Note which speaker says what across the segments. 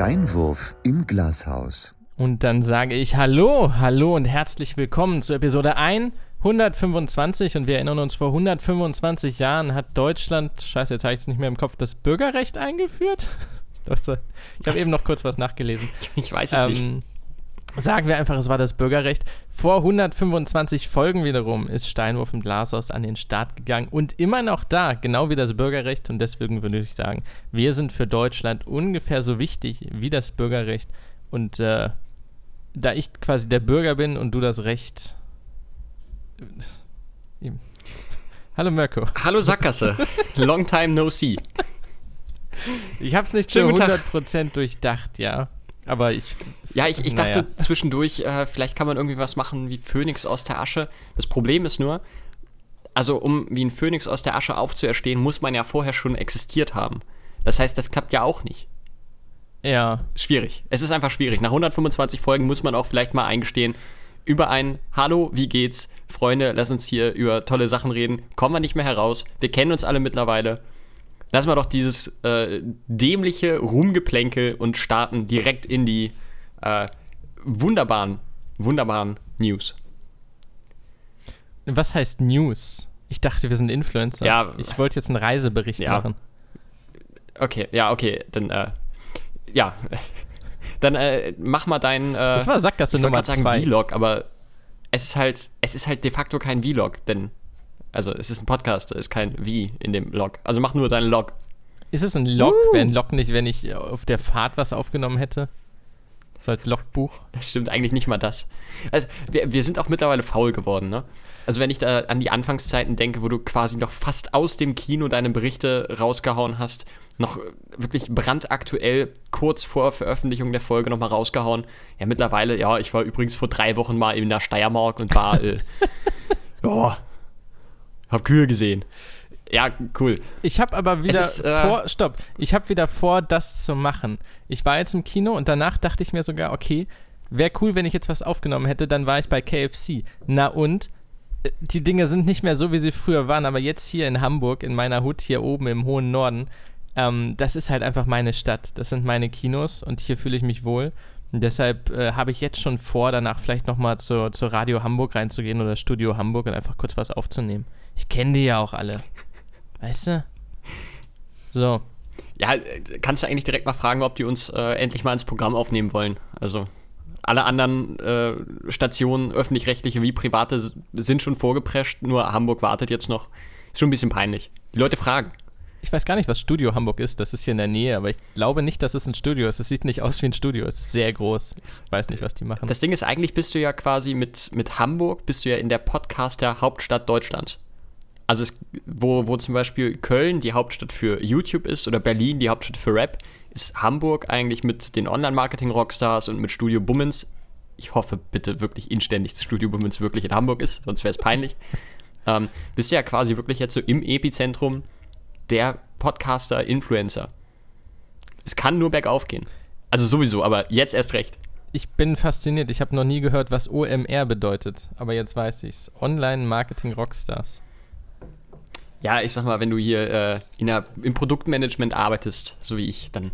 Speaker 1: Steinwurf im Glashaus.
Speaker 2: Und dann sage ich Hallo, hallo und herzlich willkommen zu Episode 125. Und wir erinnern uns, vor 125 Jahren hat Deutschland, scheiße, jetzt habe ich es nicht mehr im Kopf, das Bürgerrecht eingeführt. Ich habe eben noch kurz was nachgelesen.
Speaker 3: Ich weiß es ähm, nicht.
Speaker 2: Sagen wir einfach, es war das Bürgerrecht. Vor 125 Folgen wiederum ist Steinwurf im Glashaus an den Start gegangen und immer noch da, genau wie das Bürgerrecht. Und deswegen würde ich sagen, wir sind für Deutschland ungefähr so wichtig wie das Bürgerrecht. Und äh, da ich quasi der Bürger bin und du das Recht. Äh, Hallo Mirko.
Speaker 3: Hallo Sackgasse. Long time no see.
Speaker 2: Ich habe es nicht zu 100% durchdacht, ja. Aber ich.
Speaker 3: Ja, ich, ich dachte naja. zwischendurch, äh, vielleicht kann man irgendwie was machen wie Phönix aus der Asche. Das Problem ist nur, also um wie ein Phönix aus der Asche aufzuerstehen, muss man ja vorher schon existiert haben. Das heißt, das klappt ja auch nicht.
Speaker 2: Ja.
Speaker 3: Schwierig. Es ist einfach schwierig. Nach 125 Folgen muss man auch vielleicht mal eingestehen, über ein Hallo, wie geht's? Freunde, lass uns hier über tolle Sachen reden. Kommen wir nicht mehr heraus. Wir kennen uns alle mittlerweile. Lassen wir doch dieses äh, dämliche Rumgeplänkel und starten direkt in die äh, wunderbaren, wunderbaren News.
Speaker 2: Was heißt News? Ich dachte, wir sind Influencer.
Speaker 3: Ja.
Speaker 2: Ich wollte jetzt einen Reisebericht ja. machen.
Speaker 3: Okay, ja, okay. Dann, äh, ja. Dann äh, mach mal deinen. Äh,
Speaker 2: das war Sackgasse Nummer
Speaker 3: sagen zwei. Vlog, aber es ist halt, es ist halt de facto kein Vlog, denn also es ist ein Podcast, da ist kein Wie in dem Log. Also mach nur deinen Log.
Speaker 2: Ist es ein Log? Uh. Wäre ein Log nicht, wenn ich auf der Fahrt was aufgenommen hätte? So als Logbuch?
Speaker 3: Das stimmt eigentlich nicht mal das. Also wir, wir sind auch mittlerweile faul geworden, ne? Also wenn ich da an die Anfangszeiten denke, wo du quasi noch fast aus dem Kino deine Berichte rausgehauen hast, noch wirklich brandaktuell kurz vor Veröffentlichung der Folge nochmal rausgehauen. Ja, mittlerweile, ja, ich war übrigens vor drei Wochen mal in der Steiermark und war, äh, ja, hab Kühe gesehen. Ja, cool.
Speaker 2: Ich habe aber wieder ist, äh, vor, stopp, ich habe wieder vor, das zu machen. Ich war jetzt im Kino und danach dachte ich mir sogar, okay, wäre cool, wenn ich jetzt was aufgenommen hätte, dann war ich bei KFC. Na und? Äh, die Dinge sind nicht mehr so, wie sie früher waren, aber jetzt hier in Hamburg, in meiner Hut hier oben im hohen Norden, ähm, das ist halt einfach meine Stadt. Das sind meine Kinos und hier fühle ich mich wohl. Und deshalb äh, habe ich jetzt schon vor, danach vielleicht nochmal zur, zur Radio Hamburg reinzugehen oder Studio Hamburg und einfach kurz was aufzunehmen. Ich kenne die ja auch alle. Weißt du? So.
Speaker 3: Ja, kannst du eigentlich direkt mal fragen, ob die uns äh, endlich mal ins Programm aufnehmen wollen. Also alle anderen äh, Stationen, öffentlich-rechtliche wie private, sind schon vorgeprescht, nur Hamburg wartet jetzt noch. Ist schon ein bisschen peinlich. Die Leute fragen.
Speaker 2: Ich weiß gar nicht, was Studio Hamburg ist. Das ist hier in der Nähe, aber ich glaube nicht, dass es ein Studio ist. Es sieht nicht aus wie ein Studio. Es ist sehr groß. Ich weiß nicht, was die machen.
Speaker 3: Das Ding ist, eigentlich bist du ja quasi mit, mit Hamburg, bist du ja in der Podcaster Hauptstadt Deutschlands. Also es, wo, wo zum Beispiel Köln die Hauptstadt für YouTube ist oder Berlin die Hauptstadt für Rap, ist Hamburg eigentlich mit den Online-Marketing-Rockstars und mit Studio Bummens. Ich hoffe bitte wirklich inständig, dass Studio Bummens wirklich in Hamburg ist, sonst wäre es peinlich. ähm, bist du ja quasi wirklich jetzt so im Epizentrum der Podcaster, Influencer. Es kann nur bergauf gehen. Also sowieso, aber jetzt erst recht.
Speaker 2: Ich bin fasziniert. Ich habe noch nie gehört, was OMR bedeutet, aber jetzt weiß ich's. Online Marketing Rockstars
Speaker 3: ja, ich sag mal, wenn du hier äh, in der, im Produktmanagement arbeitest, so wie ich, dann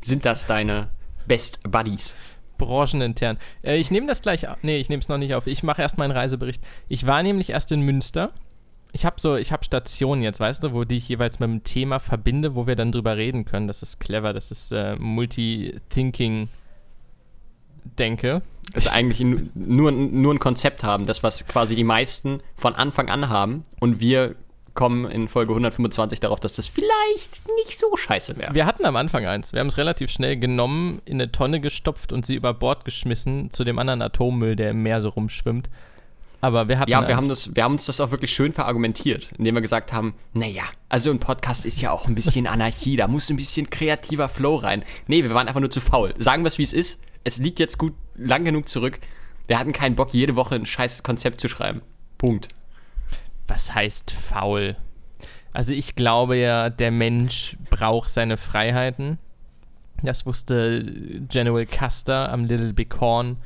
Speaker 3: sind das deine Best Buddies.
Speaker 2: Branchenintern. Äh, ich nehme das gleich auf. Nee, ich nehme es noch nicht auf. Ich mache erst meinen Reisebericht. Ich war nämlich erst in Münster. Ich habe so, ich habe Stationen jetzt, weißt du, wo die ich jeweils mit dem Thema verbinde, wo wir dann drüber reden können. Das ist clever, das ist äh, Multi-Thinking denke.
Speaker 3: Das ist eigentlich nur, nur ein Konzept haben, das was quasi die meisten von Anfang an haben und wir kommen in Folge 125 darauf, dass das vielleicht nicht so scheiße wäre.
Speaker 2: Wir hatten am Anfang eins. Wir haben es relativ schnell genommen, in eine Tonne gestopft und sie über Bord geschmissen zu dem anderen Atommüll, der im Meer so rumschwimmt. Aber wir hatten.
Speaker 3: Ja, wir haben, das, wir haben uns das auch wirklich schön verargumentiert, indem wir gesagt haben: Naja, also ein Podcast ist ja auch ein bisschen Anarchie, da muss ein bisschen kreativer Flow rein. Nee, wir waren einfach nur zu faul. Sagen wir es, wie es ist. Es liegt jetzt gut lang genug zurück. Wir hatten keinen Bock, jede Woche ein scheiß Konzept zu schreiben. Punkt
Speaker 2: was heißt faul? Also ich glaube ja, der Mensch braucht seine Freiheiten. Das wusste General Custer am Little Big Horn.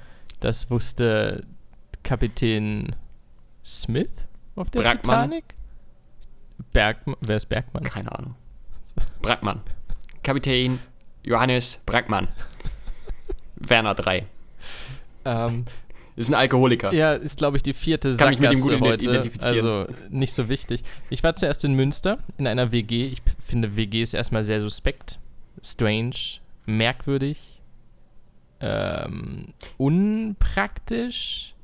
Speaker 2: Das wusste Kapitän Smith auf der Brackmann. Titanic. Bergmann. Wer ist Bergmann?
Speaker 3: Keine Ahnung. Brackmann. Kapitän Johannes Brackmann. Werner 3.
Speaker 2: Ähm,
Speaker 3: ist ein Alkoholiker.
Speaker 2: Ja, ist, glaube ich, die vierte
Speaker 3: Kann mich mit ihm gut
Speaker 2: heute.
Speaker 3: identifizieren.
Speaker 2: Also nicht so wichtig. Ich war zuerst in Münster in einer WG. Ich finde WG ist erstmal sehr suspekt, strange, merkwürdig, ähm, unpraktisch,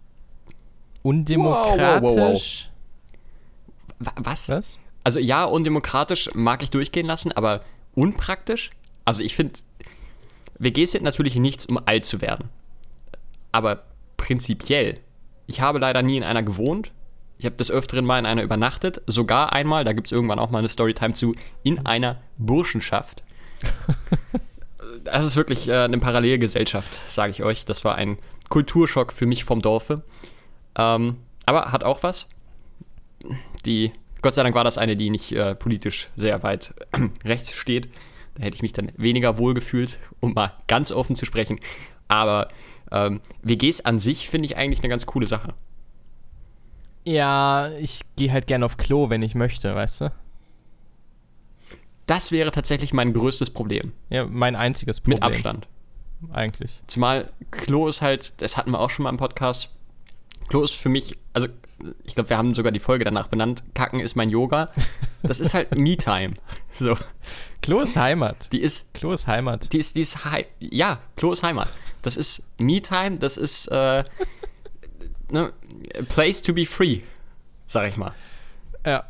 Speaker 2: undemokratisch. Wow, wow,
Speaker 3: wow, Was? Was? Also ja, undemokratisch mag ich durchgehen lassen, aber unpraktisch? Also ich finde, WGs sind natürlich nichts, um alt zu werden. Aber prinzipiell, ich habe leider nie in einer gewohnt. Ich habe des Öfteren mal in einer übernachtet. Sogar einmal, da gibt es irgendwann auch mal eine Storytime zu, in einer Burschenschaft. das ist wirklich äh, eine Parallelgesellschaft, sage ich euch. Das war ein Kulturschock für mich vom Dorfe. Ähm, aber hat auch was. Die, Gott sei Dank war das eine, die nicht äh, politisch sehr weit rechts steht. Da hätte ich mich dann weniger wohl gefühlt, um mal ganz offen zu sprechen. Aber ähm, WGs an sich finde ich eigentlich eine ganz coole Sache.
Speaker 2: Ja, ich gehe halt gerne auf Klo, wenn ich möchte, weißt du?
Speaker 3: Das wäre tatsächlich mein größtes Problem.
Speaker 2: Ja, mein einziges Problem.
Speaker 3: Mit Abstand.
Speaker 2: Eigentlich.
Speaker 3: Zumal Klo ist halt, das hatten wir auch schon mal im Podcast. Klo ist für mich, also ich glaube, wir haben sogar die Folge danach benannt. Kacken ist mein Yoga. Das ist halt Me-Time. So.
Speaker 2: Klo ist Heimat.
Speaker 3: Die ist.
Speaker 2: Klo ist Heimat.
Speaker 3: Die ist, die ist Ja, Klo ist Heimat. Das ist Me-Time, das ist äh, ne, Place to be free, sag ich mal.
Speaker 2: Ja.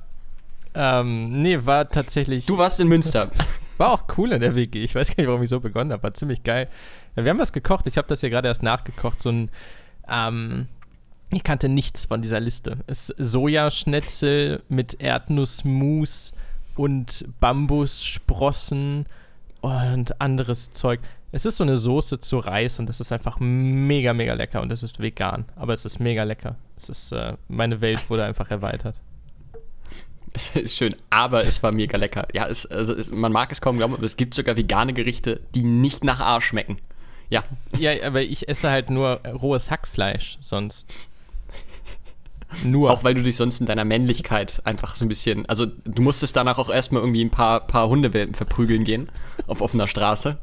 Speaker 2: Ähm, nee, war tatsächlich.
Speaker 3: Du warst in Münster.
Speaker 2: War auch cool in der WG. Ich weiß gar nicht, warum ich so begonnen habe. War ziemlich geil. Ja, wir haben was gekocht. Ich habe das ja gerade erst nachgekocht. So ein. Ähm, ich kannte nichts von dieser Liste. Es Sojaschnetzel mit Erdnussmus und Bambussprossen und anderes Zeug. Es ist so eine Soße zu Reis und das ist einfach mega, mega lecker und es ist vegan, aber es ist mega lecker. Es ist, äh, meine Welt wurde einfach erweitert.
Speaker 3: Es ist schön, aber es war mega lecker. Ja, es, also es, man mag es kaum glauben, aber es gibt sogar vegane Gerichte, die nicht nach Arsch schmecken. Ja.
Speaker 2: Ja, aber ich esse halt nur rohes Hackfleisch sonst. Nur.
Speaker 3: Auch weil du dich sonst in deiner Männlichkeit einfach so ein bisschen. Also, du musstest danach auch erstmal irgendwie ein paar, paar Hundewelpen verprügeln gehen. Auf offener Straße.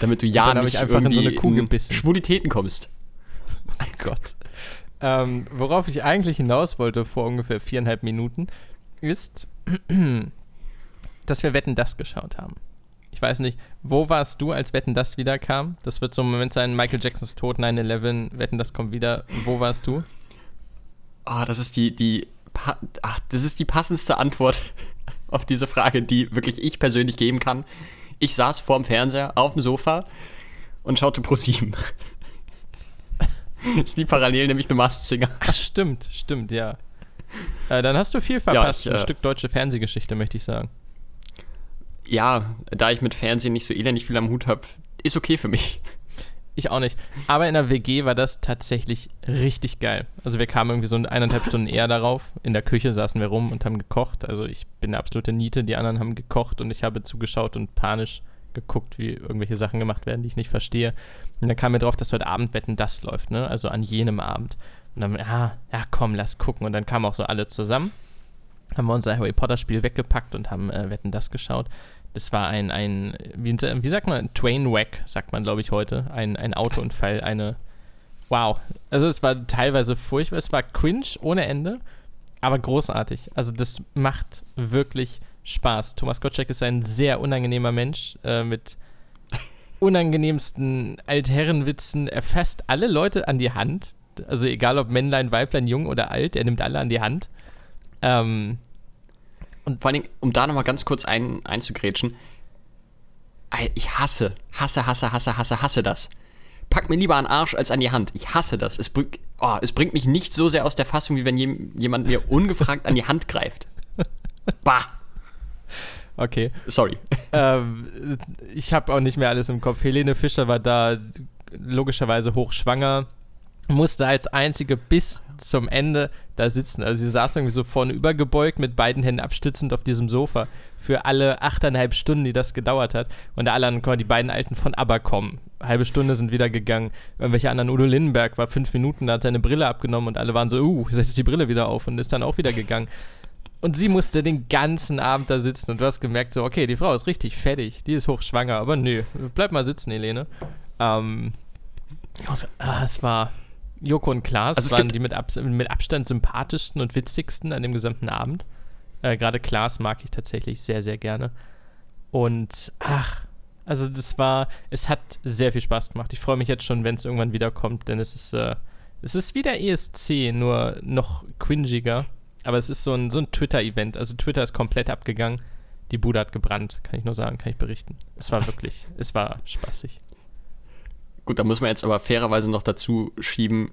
Speaker 3: Damit du ja nicht
Speaker 2: einfach in so eine Kuh gebissen.
Speaker 3: Schwulitäten kommst.
Speaker 2: Mein Gott. Ähm, worauf ich eigentlich hinaus wollte vor ungefähr viereinhalb Minuten, ist, dass wir Wetten das geschaut haben. Ich weiß nicht, wo warst du, als Wetten das wieder kam? Das wird so ein Moment sein, Michael Jacksons Tod, 9-11, Wetten das kommt wieder. Wo warst du?
Speaker 3: Oh, das ist die, die, ach, das ist die passendste Antwort auf diese Frage, die wirklich ich persönlich geben kann. Ich saß vorm Fernseher auf dem Sofa und schaute Pro 7. das ist die Parallel, nämlich The Masked Singer.
Speaker 2: Ach, stimmt, stimmt, ja. Äh, dann hast du viel verpasst. Ja, ich, Ein äh, Stück deutsche Fernsehgeschichte, möchte ich sagen.
Speaker 3: Ja, da ich mit Fernsehen nicht so elendig viel am Hut habe, ist okay für mich.
Speaker 2: Ich auch nicht. Aber in der WG war das tatsächlich richtig geil. Also wir kamen irgendwie so eineinhalb Stunden eher darauf. In der Küche saßen wir rum und haben gekocht. Also ich bin eine absolute Niete. Die anderen haben gekocht und ich habe zugeschaut und panisch geguckt, wie irgendwelche Sachen gemacht werden, die ich nicht verstehe. Und dann kam mir drauf, dass heute Abend Wetten das läuft, ne? Also an jenem Abend. Und dann, ja, ja, komm, lass gucken. Und dann kamen auch so alle zusammen. Haben wir unser Harry Potter Spiel weggepackt und haben äh, Wetten das geschaut. Das war ein, ein wie, wie sagt man, Trainwreck, sagt man, glaube ich, heute. Ein, ein Autounfall, eine. Wow. Also, es war teilweise furchtbar. Es war cringe ohne Ende, aber großartig. Also, das macht wirklich Spaß. Thomas Gottschalk ist ein sehr unangenehmer Mensch äh, mit unangenehmsten Altherrenwitzen. Er fasst alle Leute an die Hand. Also, egal ob Männlein, Weiblein, Jung oder alt, er nimmt alle an die Hand. Ähm,
Speaker 3: und vor allen Dingen, um da nochmal ganz kurz ein, einzugrätschen, ich hasse, hasse, hasse, hasse, hasse, hasse das. Pack mir lieber an Arsch als an die Hand. Ich hasse das. Es, bring, oh, es bringt mich nicht so sehr aus der Fassung, wie wenn jemand mir ungefragt an die Hand greift. Bah!
Speaker 2: Okay.
Speaker 3: Sorry.
Speaker 2: Ähm, ich habe auch nicht mehr alles im Kopf. Helene Fischer war da logischerweise hochschwanger, musste als einzige bis zum Ende da sitzen. Also sie saß irgendwie so vorne übergebeugt mit beiden Händen abstützend auf diesem Sofa für alle achteinhalb Stunden, die das gedauert hat. Und alle anderen, die beiden Alten von ABBA kommen. Halbe Stunde sind wieder gegangen. Irgendwelche anderen, Udo Lindenberg war fünf Minuten, da hat seine Brille abgenommen und alle waren so, uh, setzt die Brille wieder auf und ist dann auch wieder gegangen. Und sie musste den ganzen Abend da sitzen und du hast gemerkt, so, okay, die Frau ist richtig fertig, die ist hochschwanger, aber nö, bleib mal sitzen, Helene. Ähm, Ah, es war Joko und Klaas
Speaker 3: Also
Speaker 2: waren die mit, Abs mit Abstand sympathischsten und witzigsten an dem gesamten Abend. Äh, Gerade Klaas mag ich tatsächlich sehr, sehr gerne. Und ach, also das war, es hat sehr viel Spaß gemacht. Ich freue mich jetzt schon, wenn es irgendwann wiederkommt, denn es ist, äh, es ist wie der ESC, nur noch cringiger. Aber es ist so ein, so ein Twitter-Event. Also Twitter ist komplett abgegangen. Die Bude hat gebrannt, kann ich nur sagen, kann ich berichten. Es war wirklich, es war spaßig.
Speaker 3: Gut, da muss man jetzt aber fairerweise noch dazu schieben,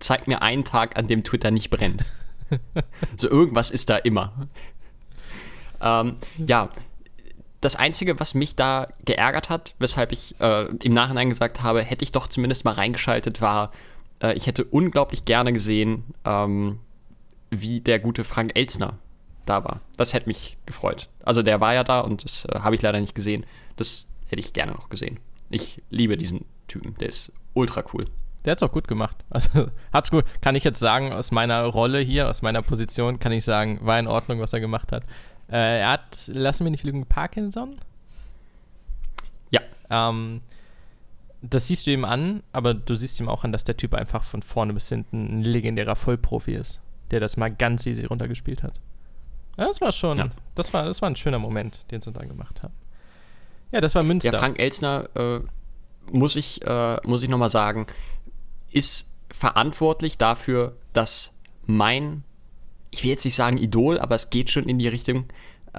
Speaker 3: zeig mir einen Tag, an dem Twitter nicht brennt. so irgendwas ist da immer. Ähm, ja, das Einzige, was mich da geärgert hat, weshalb ich äh, im Nachhinein gesagt habe, hätte ich doch zumindest mal reingeschaltet, war, äh, ich hätte unglaublich gerne gesehen, ähm, wie der gute Frank Elzner da war. Das hätte mich gefreut. Also der war ja da und das äh, habe ich leider nicht gesehen. Das hätte ich gerne noch gesehen. Ich liebe diesen Typen, der ist ultra cool.
Speaker 2: Der hat's auch gut gemacht. Also hat's gut. Kann ich jetzt sagen, aus meiner Rolle hier, aus meiner Position, kann ich sagen, war in Ordnung, was er gemacht hat. Äh, er hat, lassen wir nicht lügen, Parkinson.
Speaker 3: Ja.
Speaker 2: Ähm, das siehst du ihm an, aber du siehst ihm auch an, dass der Typ einfach von vorne bis hinten ein legendärer Vollprofi ist, der das mal ganz easy runtergespielt hat. Ja, das war schon,
Speaker 3: Ja.
Speaker 2: das war, das war ein schöner Moment, den sie dann gemacht haben. Ja, das war Münster.
Speaker 3: Der Frank Elzner, äh, muss ich, äh, muss ich nochmal sagen, ist verantwortlich dafür, dass mein, ich will jetzt nicht sagen Idol, aber es geht schon in die Richtung, äh,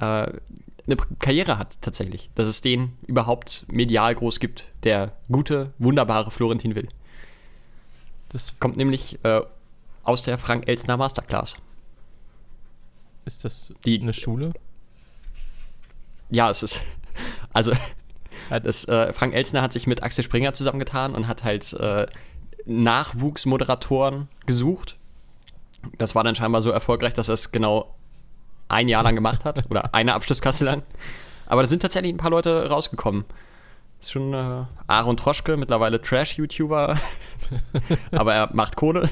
Speaker 3: eine Karriere hat tatsächlich. Dass es den überhaupt medial groß gibt. Der gute, wunderbare Florentin Will.
Speaker 2: das
Speaker 3: Kommt nämlich äh, aus der Frank Elzner Masterclass.
Speaker 2: ist das
Speaker 3: Die-
Speaker 2: eine Schule?
Speaker 3: Ja, es ist. Also, das, äh, Frank Elzner hat sich mit Axel Springer zusammengetan und hat halt äh, Nachwuchsmoderatoren gesucht. Das war dann scheinbar so erfolgreich, dass er es genau ein Jahr lang gemacht hat oder eine Abschlusskasse lang. Aber da sind tatsächlich ein paar Leute rausgekommen. Ist schon äh, Aaron Troschke, mittlerweile Trash-YouTuber, aber er macht Kohle.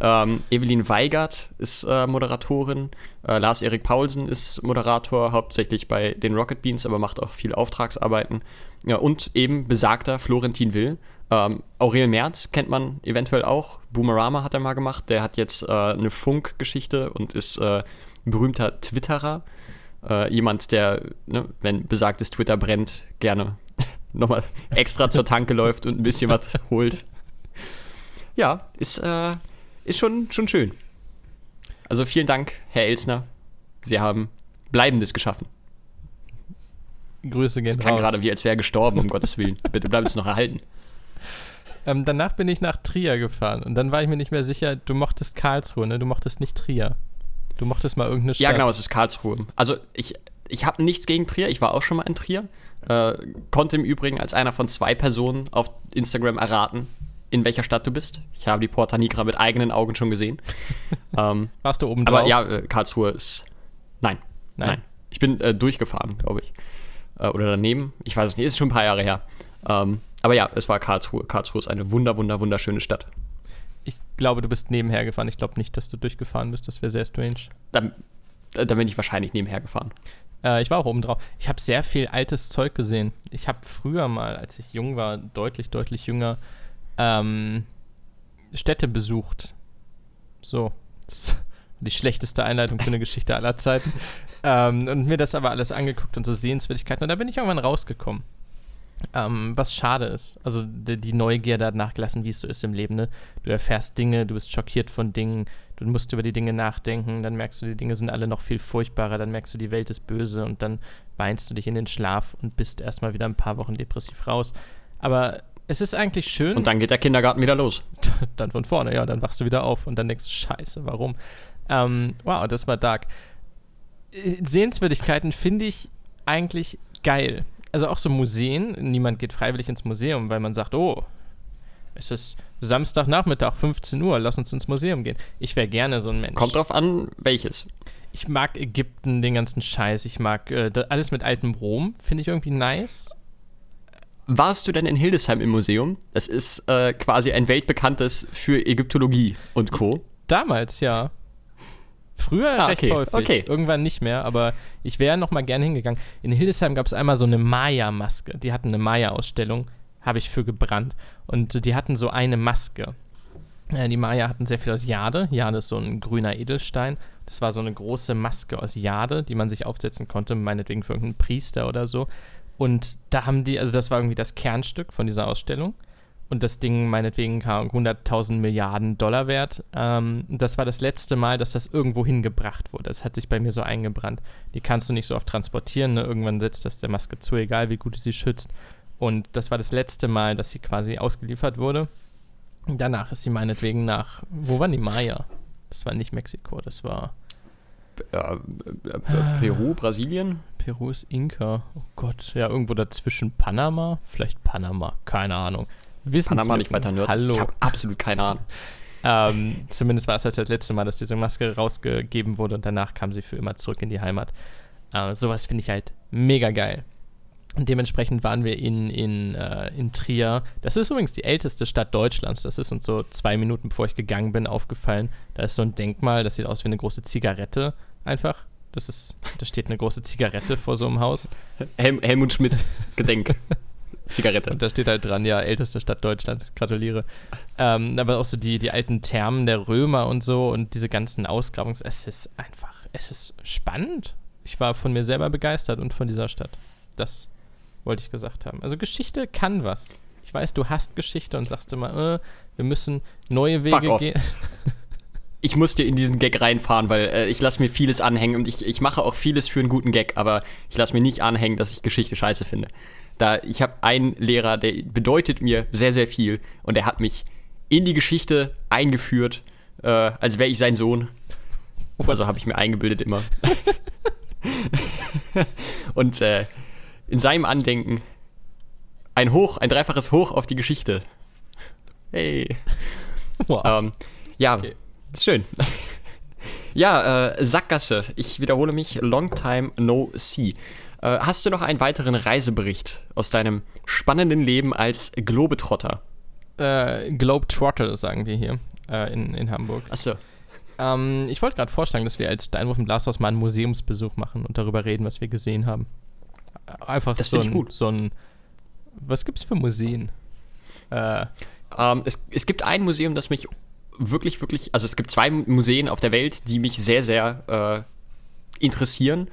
Speaker 3: Ähm, Evelyn Weigert ist äh, Moderatorin. Äh, Lars-Erik Paulsen ist Moderator, hauptsächlich bei den Rocket Beans, aber macht auch viel Auftragsarbeiten. Ja, und eben besagter Florentin Will. Ähm, Aurel Merz kennt man eventuell auch. Boomerama hat er mal gemacht. Der hat jetzt äh, eine Funk-Geschichte und ist äh, berühmter Twitterer. Äh, jemand, der, ne, wenn besagtes Twitter brennt, gerne nochmal extra zur Tanke läuft und ein bisschen was holt. Ja, ist, äh, ist schon, schon schön. Also vielen Dank, Herr Elsner. Sie haben Bleibendes geschaffen.
Speaker 2: Grüße gehen
Speaker 3: Es klang
Speaker 2: raus.
Speaker 3: gerade wie, als wäre er gestorben, um Gottes Willen. Bitte bleibt es noch erhalten.
Speaker 2: Ähm, danach bin ich nach Trier gefahren und dann war ich mir nicht mehr sicher, du mochtest Karlsruhe, ne? Du mochtest nicht Trier. Du mochtest mal irgendeine Stadt.
Speaker 3: Ja, genau, es ist Karlsruhe. Also ich, ich habe nichts gegen Trier. Ich war auch schon mal in Trier. Äh, konnte im Übrigen als einer von zwei Personen auf Instagram erraten, in welcher Stadt du bist. Ich habe die Porta Nigra mit eigenen Augen schon gesehen. ähm,
Speaker 2: Warst du oben
Speaker 3: aber
Speaker 2: drauf?
Speaker 3: ja, äh, Karlsruhe ist. Nein,
Speaker 2: Nein.
Speaker 3: nein. Ich bin äh, durchgefahren, glaube ich. Äh, oder daneben. Ich weiß es nicht. Ist schon ein paar Jahre her. Ähm, aber ja, es war Karlsruhe. Karlsruhe ist eine wunder, wunder, wunderschöne Stadt.
Speaker 2: Ich glaube, du bist nebenher gefahren. Ich glaube nicht, dass du durchgefahren bist. Das wäre sehr strange.
Speaker 3: Da, da bin ich wahrscheinlich nebenher gefahren.
Speaker 2: Äh, ich war auch oben drauf. Ich habe sehr viel altes Zeug gesehen. Ich habe früher mal, als ich jung war, deutlich, deutlich jünger, ähm, Städte besucht. So. Das ist die schlechteste Einleitung für eine Geschichte aller Zeiten. ähm, und mir das aber alles angeguckt und so Sehenswürdigkeiten. Und da bin ich irgendwann rausgekommen. Ähm, was schade ist. Also die, die Neugierde hat nachgelassen, wie es so ist im Leben. Ne? Du erfährst Dinge, du bist schockiert von Dingen, du musst über die Dinge nachdenken, dann merkst du, die Dinge sind alle noch viel furchtbarer, dann merkst du, die Welt ist böse und dann weinst du dich in den Schlaf und bist erstmal wieder ein paar Wochen depressiv raus. Aber es ist eigentlich schön.
Speaker 3: Und dann geht der Kindergarten wieder los.
Speaker 2: dann von vorne, ja, dann wachst du wieder auf und dann denkst du, scheiße, warum? Ähm, wow, das war dark. Äh, Sehenswürdigkeiten finde ich eigentlich geil. Also auch so Museen, niemand geht freiwillig ins Museum, weil man sagt, oh, es ist Samstagnachmittag, 15 Uhr, lass uns ins Museum gehen. Ich wäre gerne so ein Mensch.
Speaker 3: Kommt drauf an, welches.
Speaker 2: Ich mag Ägypten, den ganzen Scheiß. Ich mag äh, alles mit altem Rom, finde ich irgendwie nice.
Speaker 3: Warst du denn in Hildesheim im Museum? Das ist äh, quasi ein weltbekanntes für Ägyptologie und Co.
Speaker 2: Damals, ja. Früher
Speaker 3: Ah,
Speaker 2: recht
Speaker 3: okay,
Speaker 2: häufig.
Speaker 3: okay.
Speaker 2: Irgendwann nicht mehr, aber ich wäre noch mal gerne hingegangen. In Hildesheim gab es einmal so eine Maya-Maske. Die hatten eine Maya-Ausstellung. habe ich für gebrannt. Und die hatten so eine Maske. Äh, die Maya hatten sehr viel aus Jade. Jade ist so ein grüner Edelstein. Das war so eine große Maske aus Jade, die man sich aufsetzen konnte, meinetwegen für irgendeinen Priester oder so. Und da haben die, also das war irgendwie das Kernstück von dieser Ausstellung. Und das Ding meinetwegen kam 100.000 Milliarden Dollar wert. Ähm, das war das letzte Mal, dass das irgendwo hingebracht wurde. Das hat sich bei mir so eingebrannt. Die kannst du nicht so oft transportieren. Ne? Irgendwann setzt das der Maske zu, egal wie gut sie schützt. Und das war das letzte Mal, dass sie quasi ausgeliefert wurde. Danach ist sie meinetwegen nach, wo waren die Maya? Das war nicht Mexiko, das war.
Speaker 3: Ja, äh, Peru, Brasilien?
Speaker 2: Peru ist Inka. Oh Gott, ja, irgendwo dazwischen Panama? Vielleicht Panama, keine Ahnung.
Speaker 3: Panama nicht weiter nördlich.
Speaker 2: Hallo.
Speaker 3: Ich habe absolut keine Ahnung.
Speaker 2: ähm, zumindest war es das letzte Mal, dass diese Maske rausgegeben wurde und danach kam sie für immer zurück in die Heimat. Äh, sowas finde ich halt mega geil. Und dementsprechend waren wir in, in, äh, in Trier. Das ist übrigens die älteste Stadt Deutschlands. Das ist uns so zwei Minuten bevor ich gegangen bin aufgefallen. Da ist so ein Denkmal, das sieht aus wie eine große Zigarette einfach. Das ist, da steht eine große Zigarette vor so einem Haus.
Speaker 3: Helm, Helmut Schmidt, Gedenk. Zigarette.
Speaker 2: Und da steht halt dran, ja, älteste Stadt Deutschlands, gratuliere. Ähm, aber auch so die, die alten Thermen der Römer und so und diese ganzen Ausgrabungs... Es ist einfach, es ist spannend. Ich war von mir selber begeistert und von dieser Stadt. Das wollte ich gesagt haben. Also Geschichte kann was. Ich weiß, du hast Geschichte und sagst immer, äh, wir müssen neue Wege gehen.
Speaker 3: ich muss dir in diesen Gag reinfahren, weil äh, ich lasse mir vieles anhängen und ich, ich mache auch vieles für einen guten Gag, aber ich lasse mir nicht anhängen, dass ich Geschichte scheiße finde. Da ich habe einen Lehrer, der bedeutet mir sehr sehr viel und er hat mich in die Geschichte eingeführt, äh, als wäre ich sein Sohn. Also habe ich mir eingebildet immer. und äh, in seinem Andenken ein Hoch, ein dreifaches Hoch auf die Geschichte. Hey. Wow. Ähm, ja, okay. Ist schön. ja, äh, Sackgasse. Ich wiederhole mich. Long time no see. Äh, hast du noch einen weiteren Reisebericht aus deinem spannenden Leben als Globetrotter?
Speaker 2: Äh, Globetrotter, sagen wir hier äh, in, in Hamburg.
Speaker 3: Achso.
Speaker 2: Ähm, ich wollte gerade vorschlagen, dass wir als Steinwurf im Glashaus mal einen Museumsbesuch machen und darüber reden, was wir gesehen haben. Einfach
Speaker 3: das
Speaker 2: so,
Speaker 3: ein, gut.
Speaker 2: so ein. Was gibt's für Museen?
Speaker 3: Äh, ähm, es, es gibt ein Museum, das mich wirklich, wirklich. Also es gibt zwei Museen auf der Welt, die mich sehr, sehr äh, interessieren.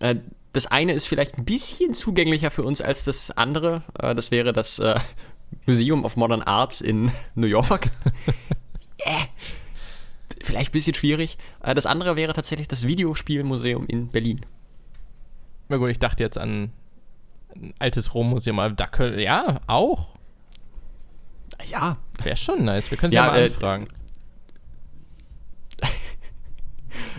Speaker 3: Äh, das eine ist vielleicht ein bisschen zugänglicher für uns als das andere. Äh, das wäre das äh, Museum of Modern Arts in New York. äh, vielleicht ein bisschen schwierig. Das andere wäre tatsächlich das Videospielmuseum in Berlin.
Speaker 2: Na gut, ich dachte jetzt an ein altes Rom-Museum, aber da können, ja, auch.
Speaker 3: Ja.
Speaker 2: Wäre schon nice. Wir können sie ja, mal äh, anfragen.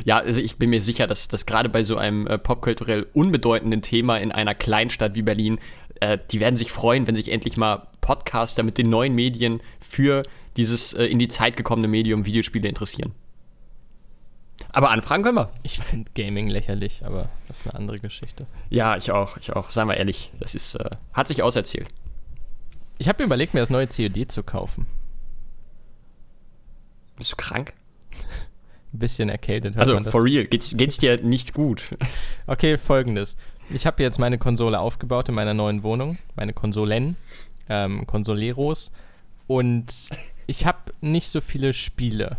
Speaker 3: Ja, also ich bin mir sicher, dass, dass gerade bei so einem äh, popkulturell unbedeutenden Thema in einer Kleinstadt wie Berlin, äh, die werden sich freuen, wenn sich endlich mal Podcaster mit den neuen Medien für dieses äh, in die Zeit gekommene Medium Videospiele interessieren. Aber anfragen können wir.
Speaker 2: Ich finde Gaming lächerlich, aber das ist eine andere Geschichte.
Speaker 3: Ja, ich auch, ich auch. Seien wir ehrlich, das ist, äh, hat sich auserzählt.
Speaker 2: Ich habe mir überlegt, mir das neue COD zu kaufen.
Speaker 3: Bist du krank?
Speaker 2: Ein bisschen erkältet.
Speaker 3: Also, for real, geht's, geht's dir nicht gut?
Speaker 2: Okay, folgendes. Ich habe jetzt meine Konsole aufgebaut in meiner neuen Wohnung, meine Konsolen, ähm, Konsoleros. Und ich habe nicht so viele Spiele.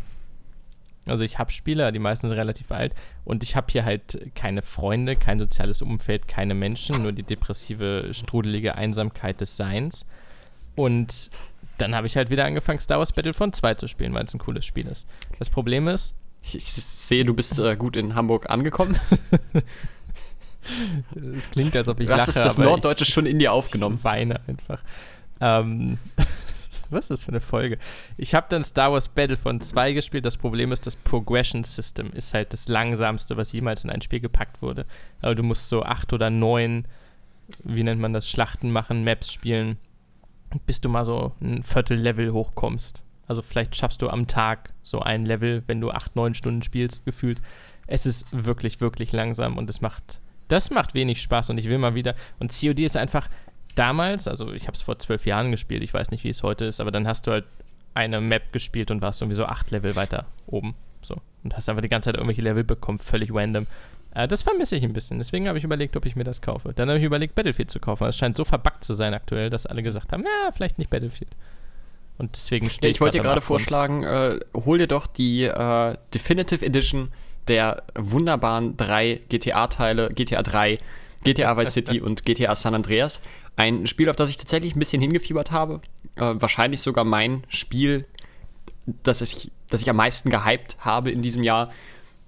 Speaker 2: Also ich habe Spiele, die meisten sind relativ alt und ich habe hier halt keine Freunde, kein soziales Umfeld, keine Menschen, nur die depressive, strudelige Einsamkeit des Seins. Und dann habe ich halt wieder angefangen, Star Wars Battlefront 2 zu spielen, weil es ein cooles Spiel ist. Das Problem ist.
Speaker 3: Ich, ich sehe, du bist äh, gut in Hamburg angekommen.
Speaker 2: Es klingt, als ob ich
Speaker 3: Was lache, ist das Norddeutsche schon in dir aufgenommen?
Speaker 2: Ich weine einfach. Ähm, was ist das für eine Folge? Ich habe dann Star Wars Battlefront 2 gespielt. Das Problem ist, das Progression System ist halt das langsamste, was jemals in ein Spiel gepackt wurde. Aber du musst so acht oder neun, wie nennt man das, Schlachten machen, Maps spielen, bis du mal so ein Viertel-Level hochkommst. Also vielleicht schaffst du am Tag so ein Level, wenn du acht, neun Stunden spielst, gefühlt. Es ist wirklich, wirklich langsam und es macht, das macht wenig Spaß und ich will mal wieder. Und COD ist einfach, damals, also ich habe es vor zwölf Jahren gespielt, ich weiß nicht, wie es heute ist, aber dann hast du halt eine Map gespielt und warst irgendwie so acht Level weiter oben. So. Und hast einfach die ganze Zeit irgendwelche Level bekommen, völlig random. Äh, das vermisse ich ein bisschen. Deswegen habe ich überlegt, ob ich mir das kaufe. Dann habe ich überlegt, Battlefield zu kaufen. Es scheint so verbuggt zu sein aktuell, dass alle gesagt haben, ja, vielleicht nicht Battlefield. Und deswegen steht
Speaker 3: ja, Ich wollte dir gerade vorschlagen, äh, hol dir doch die äh, Definitive Edition der wunderbaren drei GTA-Teile, GTA 3, GTA Vice City und GTA San Andreas. Ein Spiel, auf das ich tatsächlich ein bisschen hingefiebert habe. Äh, wahrscheinlich sogar mein Spiel, das ich, das ich am meisten gehypt habe in diesem Jahr.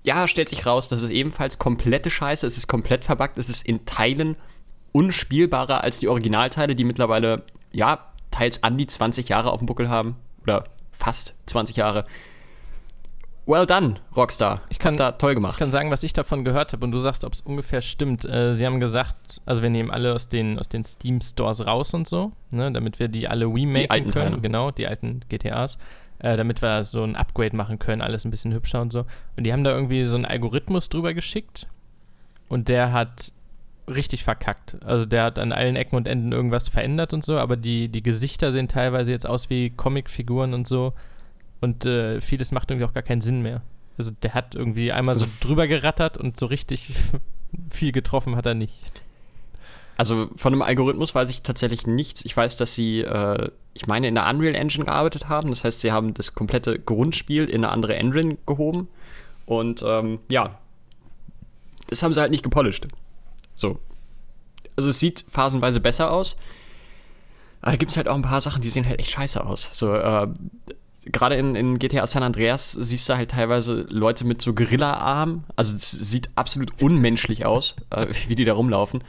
Speaker 3: Ja, stellt sich raus, das ist ebenfalls komplette Scheiße. Es ist komplett verbuggt. Es ist in Teilen unspielbarer als die Originalteile, die mittlerweile, ja, teils an die 20 Jahre auf dem Buckel haben. Oder fast 20 Jahre. Well done, Rockstar.
Speaker 2: Ich kann da toll gemacht. Ich kann sagen, was ich davon gehört habe und du sagst, ob es ungefähr stimmt. Äh, sie haben gesagt, also wir nehmen alle aus den, aus den Steam Stores raus und so, ne, damit wir die alle remaken können. Teile. Genau, die alten GTAs. Äh, damit wir so ein Upgrade machen können, alles ein bisschen hübscher und so. Und die haben da irgendwie so einen Algorithmus drüber geschickt und der hat richtig verkackt. Also der hat an allen Ecken und Enden irgendwas verändert und so, aber die, die Gesichter sehen teilweise jetzt aus wie Comicfiguren und so. Und äh, vieles macht irgendwie auch gar keinen Sinn mehr. Also der hat irgendwie einmal so also drüber gerattert und so richtig viel getroffen hat er nicht.
Speaker 3: Also von einem Algorithmus weiß ich tatsächlich nichts. Ich weiß, dass sie, äh, ich meine, in der Unreal Engine gearbeitet haben. Das heißt, sie haben das komplette Grundspiel in eine andere Engine gehoben. Und ähm, ja, das haben sie halt nicht gepolished. So. Also es sieht phasenweise besser aus. Aber da gibt es halt auch ein paar Sachen, die sehen halt echt scheiße aus. So, äh, gerade in, in GTA San Andreas siehst du halt teilweise Leute mit so Gorilla-Armen. Also es sieht absolut unmenschlich aus, äh, wie die da rumlaufen.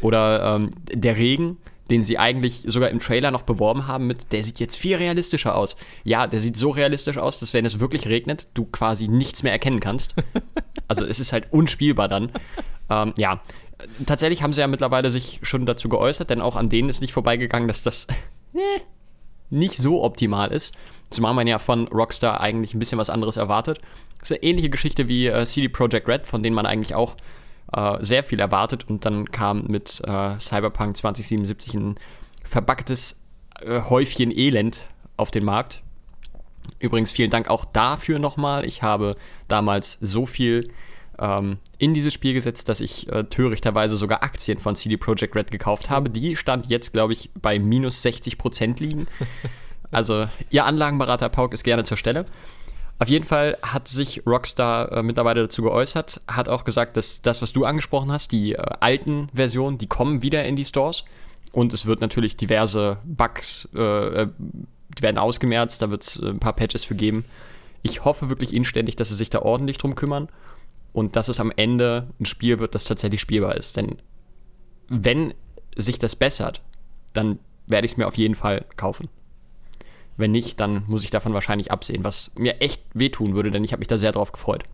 Speaker 3: Oder ähm, der Regen, den sie eigentlich sogar im Trailer noch beworben haben mit, der sieht jetzt viel realistischer aus. Ja, der sieht so realistisch aus, dass wenn es wirklich regnet, du quasi nichts mehr erkennen kannst. Also es ist halt unspielbar dann. Ähm, ja, tatsächlich haben sie ja mittlerweile sich schon dazu geäußert, denn auch an denen ist nicht vorbeigegangen, dass das nicht so optimal ist. Zumal man ja von Rockstar eigentlich ein bisschen was anderes erwartet. Das ist eine ähnliche Geschichte wie äh, CD Projekt Red, von denen man eigentlich auch äh, sehr viel erwartet. Und dann kam mit äh, Cyberpunk 2077 ein verbacktes äh, Häufchen Elend auf den Markt. Übrigens vielen Dank auch dafür nochmal. Ich habe damals so viel ähm, in dieses Spiel gesetzt, dass ich äh, törichterweise sogar Aktien von CD Projekt Red gekauft habe. Die stand jetzt, glaube ich, bei minus 60 Prozent liegen. Also, Ihr Anlagenberater Pauk ist gerne zur Stelle. Auf jeden Fall hat sich Rockstar äh, mittlerweile dazu geäußert, hat auch gesagt, dass das, was du angesprochen hast, die äh, alten Versionen, die kommen wieder in die Stores und es wird natürlich diverse Bugs, äh, äh die werden ausgemerzt, da wird es äh, ein paar Patches für geben. Ich hoffe wirklich inständig, dass sie sich da ordentlich drum kümmern und dass es am Ende ein Spiel wird, das tatsächlich spielbar ist. Denn wenn sich das bessert, dann werde ich es mir auf jeden Fall kaufen. Wenn nicht, dann muss ich davon wahrscheinlich absehen, was mir echt wehtun würde, denn ich habe mich da sehr drauf gefreut.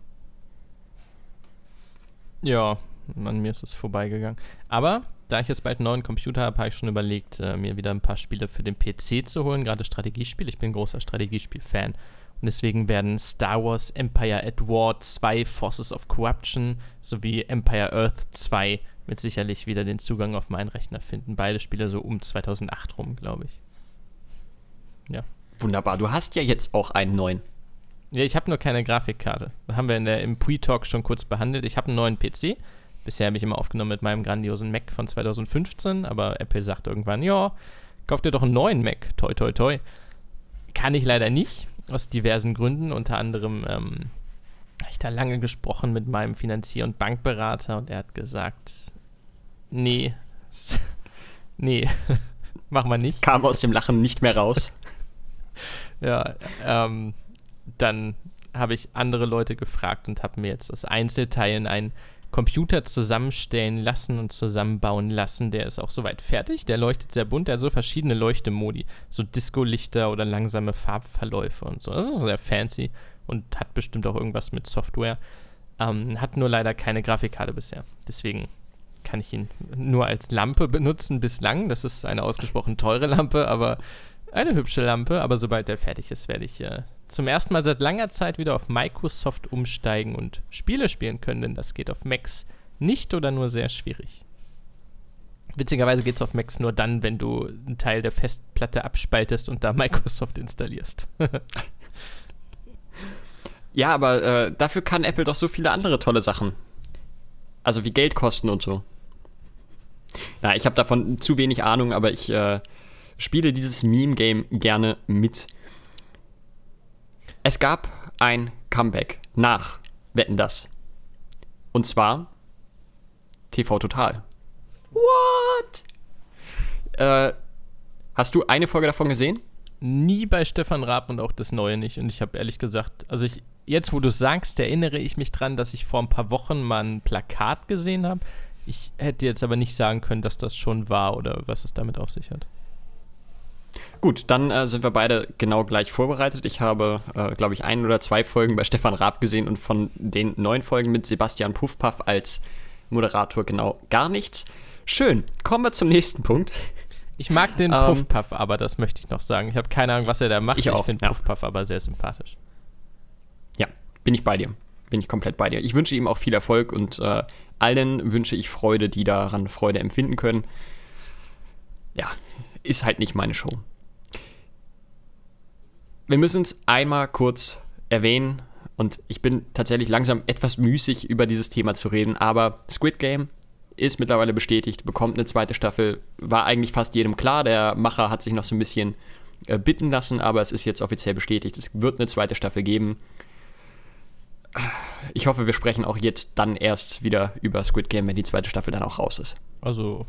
Speaker 2: Ja, an mir ist es vorbeigegangen. Aber da ich jetzt bald einen neuen Computer habe, habe ich schon überlegt, äh, mir wieder ein paar Spiele für den PC zu holen, gerade Strategiespiele. Ich bin ein großer Strategiespiel-Fan. Und deswegen werden Star Wars Empire at War 2 Forces of Corruption sowie Empire Earth 2 mit sicherlich wieder den Zugang auf meinen Rechner finden. Beide Spiele so um 2008 rum, glaube ich.
Speaker 3: Ja. Wunderbar. Du hast ja jetzt auch einen neuen.
Speaker 2: Ja, ich habe nur keine Grafikkarte. Das haben wir in der, im Pre-Talk schon kurz behandelt. Ich habe einen neuen PC. Bisher habe ich immer aufgenommen mit meinem grandiosen Mac von 2015, aber Apple sagt irgendwann, ja, kauf dir doch einen neuen Mac. Toi, toi, toi. Kann ich leider nicht, aus diversen Gründen. Unter anderem ähm, habe ich da lange gesprochen mit meinem Finanzier- und Bankberater und er hat gesagt, nee, nee, machen wir nicht.
Speaker 3: Kam aus dem Lachen nicht mehr raus.
Speaker 2: ja, ähm, dann habe ich andere Leute gefragt und habe mir jetzt aus Einzelteilen einen Computer zusammenstellen lassen und zusammenbauen lassen. Der ist auch soweit fertig. Der leuchtet sehr bunt. Der hat so verschiedene Leuchtemodi. So Disco-Lichter oder langsame Farbverläufe und so. Das ist sehr fancy und hat bestimmt auch irgendwas mit Software. Ähm, hat nur leider keine Grafikkarte bisher. Deswegen kann ich ihn nur als Lampe benutzen bislang. Das ist eine ausgesprochen teure Lampe, aber eine hübsche Lampe, aber sobald der fertig ist, werde ich äh, zum ersten Mal seit langer Zeit wieder auf Microsoft umsteigen und Spiele spielen können, denn das geht auf Macs nicht oder nur sehr schwierig. Witzigerweise geht es auf Macs nur dann, wenn du einen Teil der Festplatte abspaltest und da Microsoft installierst.
Speaker 3: ja, aber äh, dafür kann Apple doch so viele andere tolle Sachen. Also wie Geld kosten und so. Na, ich habe davon zu wenig Ahnung, aber ich äh, spiele dieses Meme-Game gerne mit. Es gab ein Comeback nach Wetten das. Und zwar TV Total. What? Äh, hast du eine Folge davon gesehen?
Speaker 2: Nie bei Stefan Raab und auch das Neue nicht. Und ich habe ehrlich gesagt, also ich, jetzt wo du sagst, erinnere ich mich dran, dass ich vor ein paar Wochen mal ein Plakat gesehen habe. Ich hätte jetzt aber nicht sagen können, dass das schon war oder was es damit auf sich hat.
Speaker 3: Gut, dann äh, sind wir beide genau gleich vorbereitet. Ich habe, äh, glaube ich, ein oder zwei Folgen bei Stefan Raab gesehen und von den neun Folgen mit Sebastian Puffpaff als Moderator genau gar nichts. Schön, kommen wir zum nächsten Punkt.
Speaker 2: Ich mag den ähm, Puffpuff, aber das möchte ich noch sagen. Ich habe keine Ahnung, was er da macht.
Speaker 3: Ich, ich
Speaker 2: finde ja. Puffpuff aber sehr sympathisch.
Speaker 3: Ja, bin ich bei dir. Bin ich komplett bei dir. Ich wünsche ihm auch viel Erfolg und äh, allen wünsche ich Freude, die daran Freude empfinden können. Ja, ist halt nicht meine Show. Wir müssen es einmal kurz erwähnen und ich bin tatsächlich langsam etwas müßig, über dieses Thema zu reden, aber Squid Game ist mittlerweile bestätigt, bekommt eine zweite Staffel, war eigentlich fast jedem klar. Der Macher hat sich noch so ein bisschen äh, bitten lassen, aber es ist jetzt offiziell bestätigt. Es wird eine zweite Staffel geben. Ich hoffe, wir sprechen auch jetzt dann erst wieder über Squid Game, wenn die zweite Staffel dann auch raus ist.
Speaker 2: Also,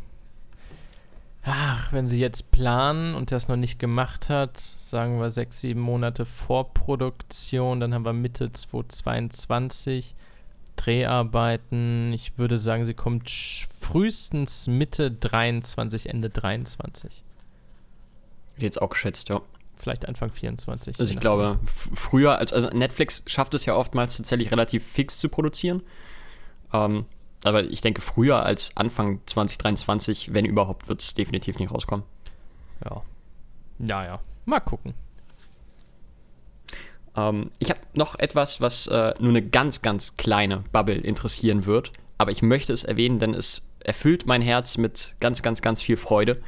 Speaker 2: ach, wenn sie jetzt planen und das noch nicht gemacht hat, sagen wir sechs, sieben Monate vor Produktion, dann haben wir Mitte 2022 Dreharbeiten. Ich würde sagen, sie kommt frühestens Mitte 23, Ende 23.
Speaker 3: Jetzt auch geschätzt, ja.
Speaker 2: Vielleicht Anfang 24.
Speaker 3: Also ich glaube, früher, als, also Netflix schafft es ja oftmals tatsächlich relativ fix zu produzieren. Ähm, aber ich denke, früher als Anfang 2023, wenn überhaupt, wird es definitiv nicht rauskommen.
Speaker 2: Ja. Ja, ja. Mal gucken.
Speaker 3: Ähm, ich habe noch etwas, was äh, nur eine ganz, ganz kleine Bubble interessieren wird. Aber ich möchte es erwähnen, denn es erfüllt mein Herz mit ganz, ganz, ganz viel Freude.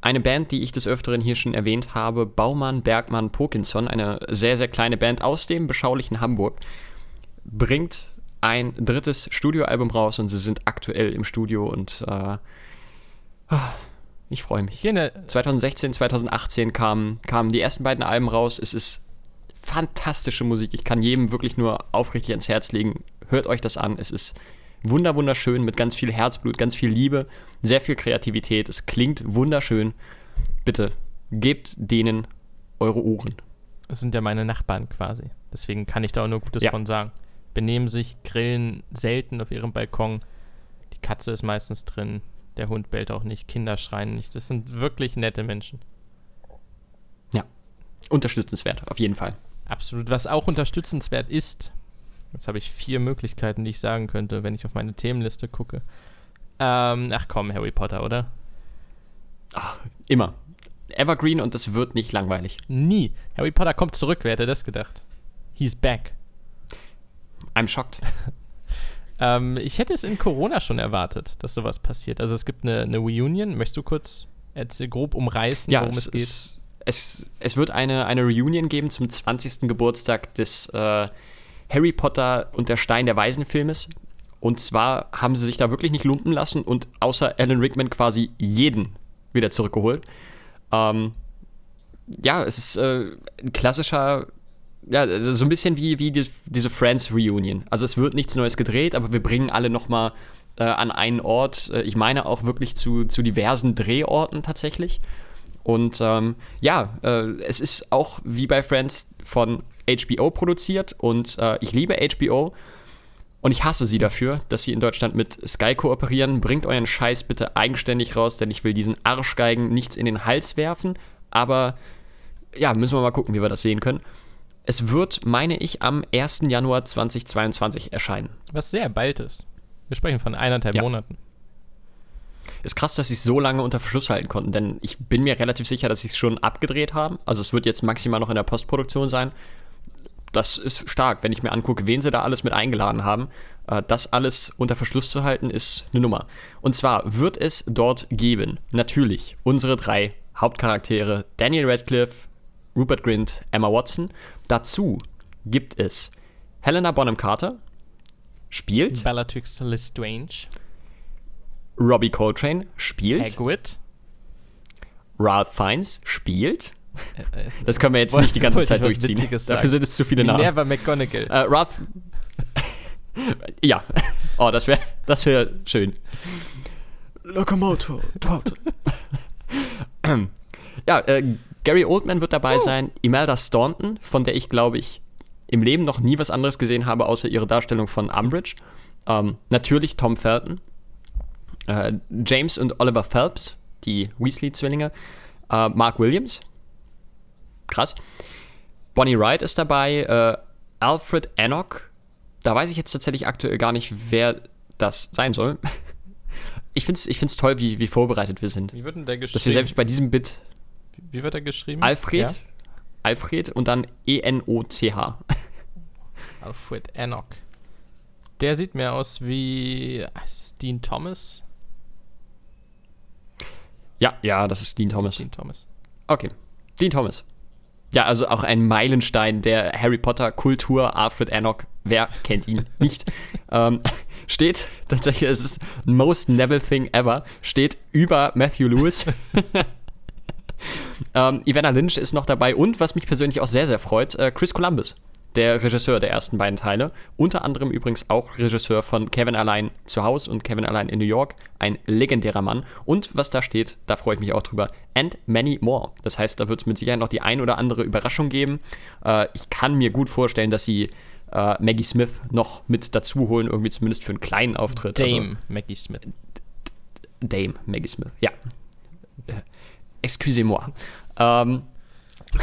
Speaker 3: Eine Band, die ich des Öfteren hier schon erwähnt habe, Baumann, Bergmann, Pokinson, eine sehr, sehr kleine Band aus dem beschaulichen Hamburg, bringt ein drittes Studioalbum raus und sie sind aktuell im Studio und äh, ich freue mich. 2016, 2018 kamen, kamen die ersten beiden Alben raus. Es ist fantastische Musik. Ich kann jedem wirklich nur aufrichtig ans Herz legen. Hört euch das an. Es ist wunder wunderschön mit ganz viel Herzblut, ganz viel Liebe, sehr viel Kreativität. Es klingt wunderschön. Bitte gebt denen eure Ohren.
Speaker 2: Das sind ja meine Nachbarn quasi. Deswegen kann ich da auch nur Gutes ja. von sagen. Benehmen sich, grillen selten auf ihrem Balkon. Die Katze ist meistens drin. Der Hund bellt auch nicht. Kinder schreien nicht. Das sind wirklich nette Menschen.
Speaker 3: Ja. Unterstützenswert, auf jeden Fall.
Speaker 2: Absolut. Was auch unterstützenswert ist, jetzt habe ich vier Möglichkeiten, die ich sagen könnte, wenn ich auf meine Themenliste gucke. Ähm, ach komm, Harry Potter, oder?
Speaker 3: Ach, immer. Evergreen und es wird nicht langweilig.
Speaker 2: Nie. Harry Potter kommt zurück, wer hätte das gedacht? He's back.
Speaker 3: I'm shocked.
Speaker 2: ähm, ich hätte es in Corona schon erwartet, dass sowas passiert. Also es gibt eine, eine Reunion. Möchtest du kurz jetzt grob umreißen,
Speaker 3: ja, worum es, es geht? Ist es, es wird eine, eine Reunion geben zum 20. Geburtstag des äh, Harry Potter und der Stein der Weisen Filmes. Und zwar haben sie sich da wirklich nicht lumpen lassen und außer Alan Rickman quasi jeden wieder zurückgeholt. Ähm, ja, es ist äh, ein klassischer, ja, also so ein bisschen wie, wie die, diese Friends Reunion. Also es wird nichts Neues gedreht, aber wir bringen alle nochmal äh, an einen Ort. Äh, ich meine auch wirklich zu, zu diversen Drehorten tatsächlich. Und ähm, ja, äh, es ist auch wie bei Friends von HBO produziert und äh, ich liebe HBO und ich hasse sie dafür, dass sie in Deutschland mit Sky kooperieren. Bringt euren Scheiß bitte eigenständig raus, denn ich will diesen Arschgeigen nichts in den Hals werfen. Aber ja, müssen wir mal gucken, wie wir das sehen können. Es wird, meine ich, am 1. Januar 2022 erscheinen.
Speaker 2: Was sehr bald ist. Wir sprechen von eineinhalb ja. Monaten.
Speaker 3: Ist krass, dass sie es so lange unter Verschluss halten konnten, denn ich bin mir relativ sicher, dass sie es schon abgedreht haben. Also es wird jetzt maximal noch in der Postproduktion sein. Das ist stark, wenn ich mir angucke, wen sie da alles mit eingeladen haben. Äh, das alles unter Verschluss zu halten, ist eine Nummer. Und zwar wird es dort geben, natürlich, unsere drei Hauptcharaktere, Daniel Radcliffe, Rupert Grint, Emma Watson. Dazu gibt es Helena Bonham Carter, spielt.
Speaker 2: Bellatrix Lestrange.
Speaker 3: Robbie Coltrane spielt.
Speaker 2: Hagrid.
Speaker 3: Ralph Fiennes spielt.
Speaker 2: Äh, äh,
Speaker 3: Das können wir jetzt nicht die ganze Zeit durchziehen. Dafür sind es zu viele Namen.
Speaker 2: Never McGonagall.
Speaker 3: Äh, Ralph. ja. Oh, das wäre das wär schön. Locomotor. Torte. ja, äh, Gary Oldman wird dabei sein. Imelda Staunton, von der ich, glaube ich, im Leben noch nie was anderes gesehen habe, außer ihre Darstellung von Umbridge. Ähm, natürlich Tom Felton. Äh, James und Oliver Phelps, die Weasley-Zwillinge. Äh, Mark Williams. Krass. Bonnie Wright ist dabei. Äh, Alfred Enoch. Da weiß ich jetzt tatsächlich aktuell gar nicht, wer das sein soll. Ich finde es ich find's toll, wie, wie vorbereitet wir sind.
Speaker 2: Wie wird denn der geschrieben?
Speaker 3: Dass wir selbst bei diesem Bit
Speaker 2: Wie wird er geschrieben?
Speaker 3: Alfred,
Speaker 2: Ja?
Speaker 3: Alfred und dann E-N-O-C-H.
Speaker 2: Alfred Enoch. Der sieht mir aus wie. Ist es Dean Thomas?
Speaker 3: Ja, ja, das ist Dean Thomas.
Speaker 2: Dean Thomas.
Speaker 3: Okay, Dean Thomas. Ja, also auch ein Meilenstein der Harry Potter Kultur, Alfred Enoch. Wer kennt ihn nicht? ähm, steht tatsächlich, es ist most Neville thing ever, steht über Matthew Lewis. ähm, Ivana Lynch ist noch dabei und was mich persönlich auch sehr, sehr freut, äh, Chris Columbus, der Regisseur der ersten beiden Teile. Unter anderem übrigens auch Regisseur von Kevin allein zu Hause und Kevin allein in New York. Ein legendärer Mann. Und was da steht, da freue ich mich auch drüber. And many more. Das heißt, da wird es mit Sicherheit noch die ein oder andere Überraschung geben. Äh, ich kann mir gut vorstellen, dass sie äh, Maggie Smith noch mit dazu holen, irgendwie zumindest für einen kleinen Auftritt. Also-
Speaker 2: Dame Maggie Smith.
Speaker 3: Dame Maggie Smith, ja. Excusez-moi. Ähm,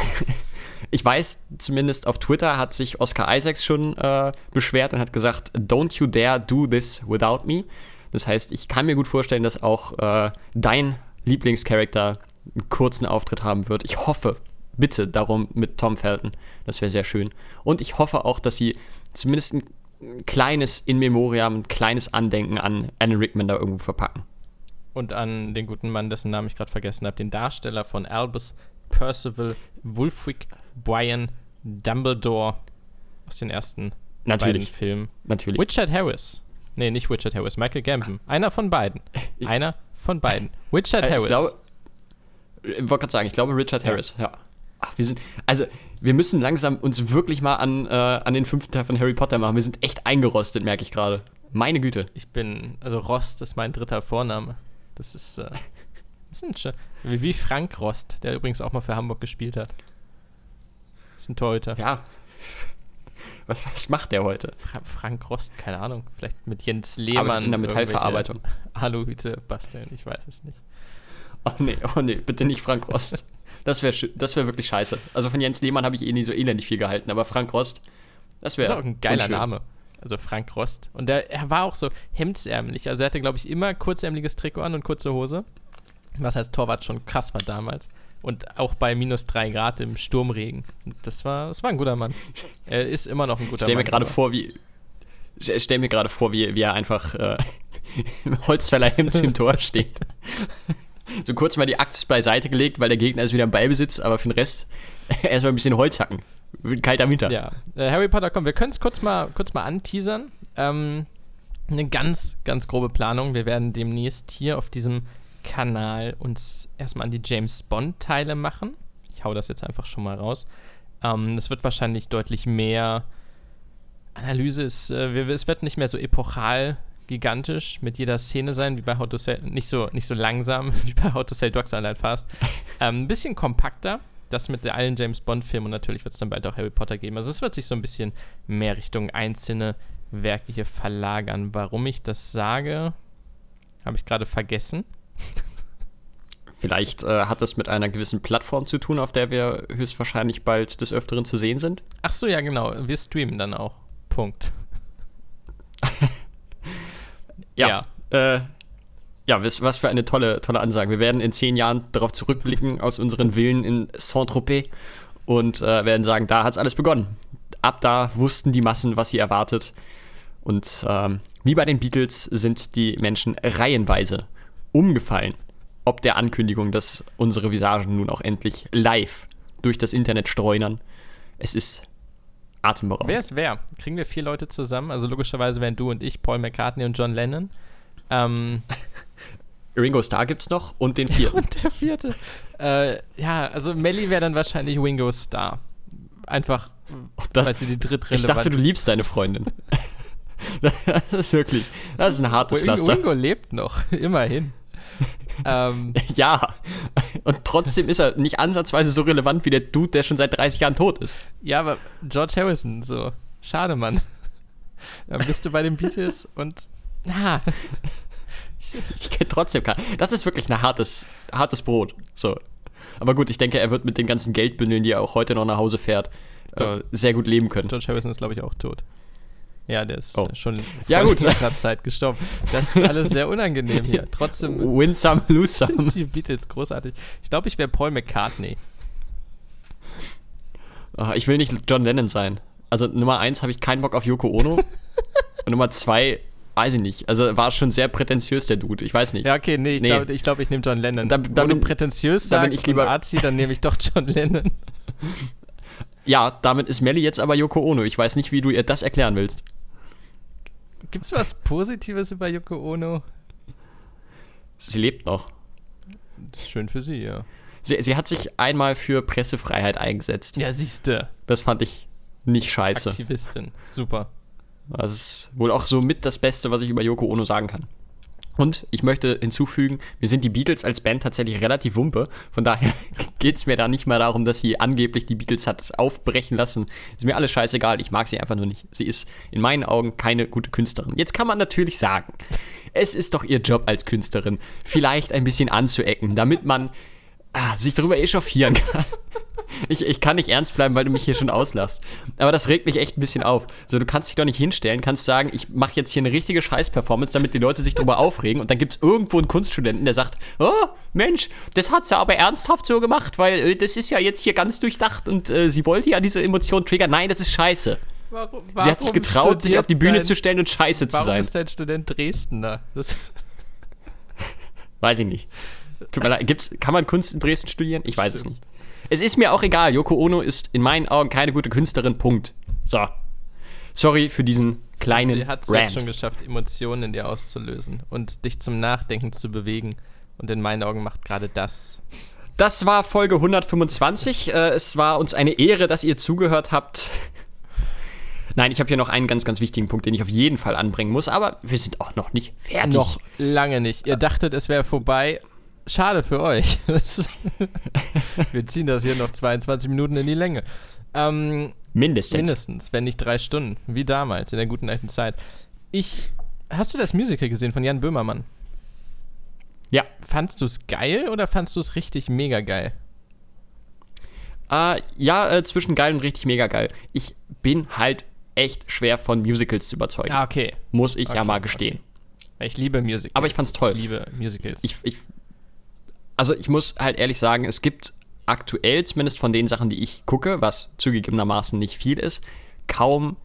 Speaker 3: ich weiß, zumindest auf Twitter hat sich Oscar Isaacs schon äh, beschwert und hat gesagt, don't you dare do this without me. Das heißt, ich kann mir gut vorstellen, dass auch äh, dein Lieblingscharakter einen kurzen Auftritt haben wird. Ich hoffe, bitte darum mit Tom Felton. Das wäre sehr schön. Und ich hoffe auch, dass sie zumindest ein kleines In Memoriam, ein kleines Andenken an Alan Rickman da irgendwo verpacken.
Speaker 2: Und an den guten Mann, dessen Namen ich gerade vergessen habe, den Darsteller von Albus Percival Wulfric Brian Dumbledore aus den ersten
Speaker 3: Natürlich.
Speaker 2: beiden Filmen.
Speaker 3: Natürlich.
Speaker 2: Richard Harris. Nee, nicht Richard Harris, Michael Gambon. Einer von beiden. Einer von beiden. Richard
Speaker 3: Äh,
Speaker 2: Harris.
Speaker 3: Ich glaube, ich wollte gerade sagen, ich glaube Richard
Speaker 2: Ja.
Speaker 3: Harris, ja. Ach, wir sind, also, wir müssen langsam uns wirklich mal an, äh, an den fünften Teil von Harry Potter machen. Wir sind echt eingerostet, merke ich gerade. Meine Güte.
Speaker 2: ich bin, also Rost ist mein dritter Vorname. Das ist, äh, das ist ein, wie, Frank Rost, der übrigens auch mal für Hamburg gespielt hat. Das ist ein Torhüter.
Speaker 3: Ja. Was, was macht der heute?
Speaker 2: Fra Frank Rost, keine Ahnung. Vielleicht mit Jens
Speaker 3: Arbeitet
Speaker 2: Lehmann.
Speaker 3: in der Metallverarbeitung.
Speaker 2: Aluhüte basteln, ich weiß es nicht.
Speaker 3: Oh nee, oh nee, bitte nicht Frank Rost. Das wäre das wär wirklich scheiße. Also von Jens Lehmann habe ich eh nie so elendig viel gehalten, aber Frank Rost, das
Speaker 2: Das
Speaker 3: wäre.
Speaker 2: ist auch ein geiler
Speaker 3: unschön.
Speaker 2: Name. Also Frank Rost. Und der, er war auch so hemdsärmlich. Also er hatte, glaube ich, immer kurzärmliches Trikot an und kurze Hose. Was als Torwart schon krass war damals. Und auch bei minus drei Grad im Sturmregen. Das war, das war ein guter Mann. Er ist immer noch ein guter
Speaker 3: mir
Speaker 2: Mann.
Speaker 3: gerade
Speaker 2: aber-
Speaker 3: vor, wie. Ich stell mir gerade vor, wie, wie er einfach äh, im Holzfällerhemd im Tor steht. So kurz mal die Axt beiseite gelegt, weil der Gegner ist wieder im Ballbesitz, aber für den Rest erstmal ein bisschen Holz hacken. Kalter Winter.
Speaker 2: Ja, äh, Harry Potter, komm, wir können es kurz mal, kurz mal anteasern. Ähm, eine ganz, ganz grobe Planung. Wir werden demnächst hier auf diesem Kanal uns erstmal an die James Bond-Teile machen. Ich hau das jetzt einfach schon mal raus. Ähm, es wird wahrscheinlich deutlich mehr Analyse. Ist, äh, es wird nicht mehr so epochal gigantisch mit jeder Szene sein, wie bei How to Sell, nicht so, nicht so langsam wie bei How to Sell Dogs Online Fast. Ähm, ein bisschen kompakter, das mit allen James Bond-Filmen und natürlich wird es dann bald auch Harry Potter geben. Also es wird sich so ein bisschen mehr Richtung einzelne Werke hier verlagern. Warum ich das sage, habe ich gerade vergessen.
Speaker 3: Vielleicht äh, hat das mit einer gewissen Plattform zu tun, auf der wir höchstwahrscheinlich bald des Öfteren zu sehen sind.
Speaker 2: Ach so, ja genau, wir streamen dann auch. Punkt.
Speaker 3: Ja. Äh, ja, was, für eine tolle, tolle Ansage. Wir werden in zehn Jahren darauf zurückblicken aus unseren Villen in Saint-Tropez und äh, werden sagen, da hat es alles begonnen. Ab da wussten die Massen, was sie erwartet. Und ähm, wie bei den Beatles sind die Menschen reihenweise umgefallen, ob der Ankündigung, dass unsere Visagen nun auch endlich live durch das Internet streunern. Es ist atemberaubend.
Speaker 2: Wer ist wer? Kriegen wir vier Leute zusammen? Also logischerweise wären du und ich, Paul McCartney und John Lennon. Ähm,
Speaker 3: Ringo Starr gibt's noch und den vierten.
Speaker 2: und der vierte. Äh, ja, also Melly wäre dann wahrscheinlich Ringo Starr. Einfach,
Speaker 3: das,
Speaker 2: weil sie die drittrelevant
Speaker 3: ich dachte, du liebst deine Freundin. das ist wirklich, das ist ein hartes
Speaker 2: Ringo,
Speaker 3: Pflaster.
Speaker 2: Ringo lebt noch, immerhin. ähm,
Speaker 3: Ja, und trotzdem ist er nicht ansatzweise so relevant wie der Dude, der schon seit 30 Jahren tot ist.
Speaker 2: ja, aber George Harrison, so. Schade, Mann. Dann bist du bei den Beatles und. Na,
Speaker 3: Ich kenne trotzdem keinen. Das ist wirklich ein hartes, hartes Brot. So. Aber gut, ich denke, er wird mit den ganzen Geldbündeln, die er auch heute noch nach Hause fährt, äh, sehr gut leben können.
Speaker 2: George Harrison ist, glaube ich, auch tot. Ja, der ist
Speaker 3: Oh.
Speaker 2: schon
Speaker 3: Ja, gut.
Speaker 2: längerer Zeit gestorben. Das ist alles sehr unangenehm hier. Trotzdem
Speaker 3: Win some, lose some.
Speaker 2: die Beatles großartig. Ich glaube, ich wäre Paul McCartney.
Speaker 3: Ah, Ich will nicht John Lennon sein. Also Nummer eins habe ich keinen Bock auf Yoko Ono. und Nummer zwei, weiß ich nicht. Also war schon sehr prätentiös, der Dude. Ich weiß nicht.
Speaker 2: Ja, okay, nee, ich
Speaker 3: Nee.
Speaker 2: glaube, ich, glaub, ich nehme John Lennon.
Speaker 3: Da- da
Speaker 2: Wo du
Speaker 3: bin-
Speaker 2: prätentiös
Speaker 3: da bin
Speaker 2: sagst
Speaker 3: ich lieber-
Speaker 2: Arzi, dann nehme ich doch John Lennon.
Speaker 3: Ja, damit ist Melly jetzt aber Yoko Ono. Ich weiß nicht, wie du ihr das erklären willst.
Speaker 2: Gibt es was Positives über Yoko Ono?
Speaker 3: Sie lebt noch.
Speaker 2: Das ist schön für sie, ja.
Speaker 3: Sie, sie hat sich einmal für Pressefreiheit eingesetzt.
Speaker 2: Ja, siehste.
Speaker 3: Das fand ich nicht scheiße.
Speaker 2: Aktivistin. Super.
Speaker 3: Das ist wohl auch so mit das Beste, was ich über Yoko Ono sagen kann. Und ich möchte hinzufügen, mir sind die Beatles als Band tatsächlich relativ wumpe. Von daher geht es mir da nicht mehr darum, dass sie angeblich die Beatles hat aufbrechen lassen. Ist mir alles scheißegal. Ich mag sie einfach nur nicht. Sie ist in meinen Augen keine gute Künstlerin. Jetzt kann man natürlich sagen, es ist doch ihr Job als Künstlerin, vielleicht ein bisschen anzuecken, damit man ah, sich darüber echauffieren kann. Ich, ich kann nicht ernst bleiben, weil du mich hier schon auslachst. Aber das regt mich echt ein bisschen auf. Also du kannst dich doch nicht hinstellen, kannst sagen, ich mache jetzt hier eine richtige Scheiß-Performance, damit die Leute sich darüber aufregen. Und dann gibt es irgendwo einen Kunststudenten, der sagt, oh, Mensch, das hat sie aber ernsthaft so gemacht, weil äh, das ist ja jetzt hier ganz durchdacht und äh, sie wollte ja diese Emotion triggern. Nein, das ist scheiße.
Speaker 2: Warum,
Speaker 3: sie hat sich getraut, sich auf die Bühne zu stellen und scheiße zu
Speaker 2: Warum
Speaker 3: sein.
Speaker 2: ist dein Student Dresdner? Das,
Speaker 3: Weiß ich nicht. Tut mir leid. Gibt's, kann man Kunst in Dresden studieren? Ich weiß es nicht. Es ist mir auch egal. Yoko Ono ist in meinen Augen keine gute Künstlerin. Punkt. So. Sorry für diesen kleinen
Speaker 2: sie hat es
Speaker 3: Rant.
Speaker 2: schon geschafft, Emotionen in dir auszulösen und dich zum Nachdenken zu bewegen. Und in meinen Augen macht gerade das.
Speaker 3: Das war Folge 125. Äh, es war uns eine Ehre, dass ihr zugehört habt. Nein, ich habe hier noch einen ganz, ganz wichtigen Punkt, den ich auf jeden Fall anbringen muss, aber wir sind auch noch nicht fertig.
Speaker 2: Noch lange nicht. Ihr dachtet, es wäre vorbei. Schade für euch. Wir ziehen das hier noch 22 Minuten in die Länge. Ähm,
Speaker 3: Mindestens.
Speaker 2: mindestens, wenn nicht drei Stunden. Wie damals, in der guten alten Zeit. Ich. Hast du das Musical gesehen von Jan Böhmermann?
Speaker 3: Ja.
Speaker 2: Fandst du es geil oder fandst du es richtig mega geil?
Speaker 3: Äh, ja, äh, zwischen geil und richtig mega geil. Ich bin halt echt schwer von Musicals zu überzeugen.
Speaker 2: Ah, okay.
Speaker 3: Muss ich ja
Speaker 2: Okay,
Speaker 3: mal gestehen.
Speaker 2: Ich liebe Musicals.
Speaker 3: Aber ich fand's toll.
Speaker 2: Ich liebe Musicals.
Speaker 3: ich, ich, also ich muss halt ehrlich sagen, es gibt aktuell, zumindest von den Sachen, die ich gucke, was zugegebenermaßen nicht viel ist, kaum.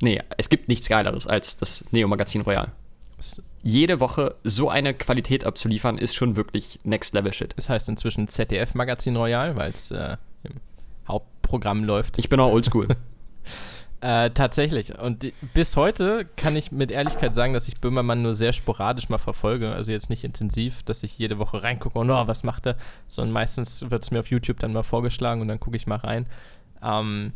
Speaker 3: Nee, es gibt nichts Geileres als das Neo-Magazin Royal. Jede Woche so eine Qualität abzuliefern, ist schon wirklich Next Level Shit.
Speaker 2: Es heißt inzwischen ZDF Magazin Royal, weil es äh, im Hauptprogramm läuft.
Speaker 3: Ich bin auch oldschool.
Speaker 2: Äh, tatsächlich. Und die, bis heute kann ich mit Ehrlichkeit sagen, dass ich Böhmermann nur sehr sporadisch mal verfolge. Also jetzt nicht intensiv, dass ich jede Woche reingucke und oh, was macht er, sondern meistens wird es mir auf YouTube dann mal vorgeschlagen und dann gucke ich mal rein. Ähm,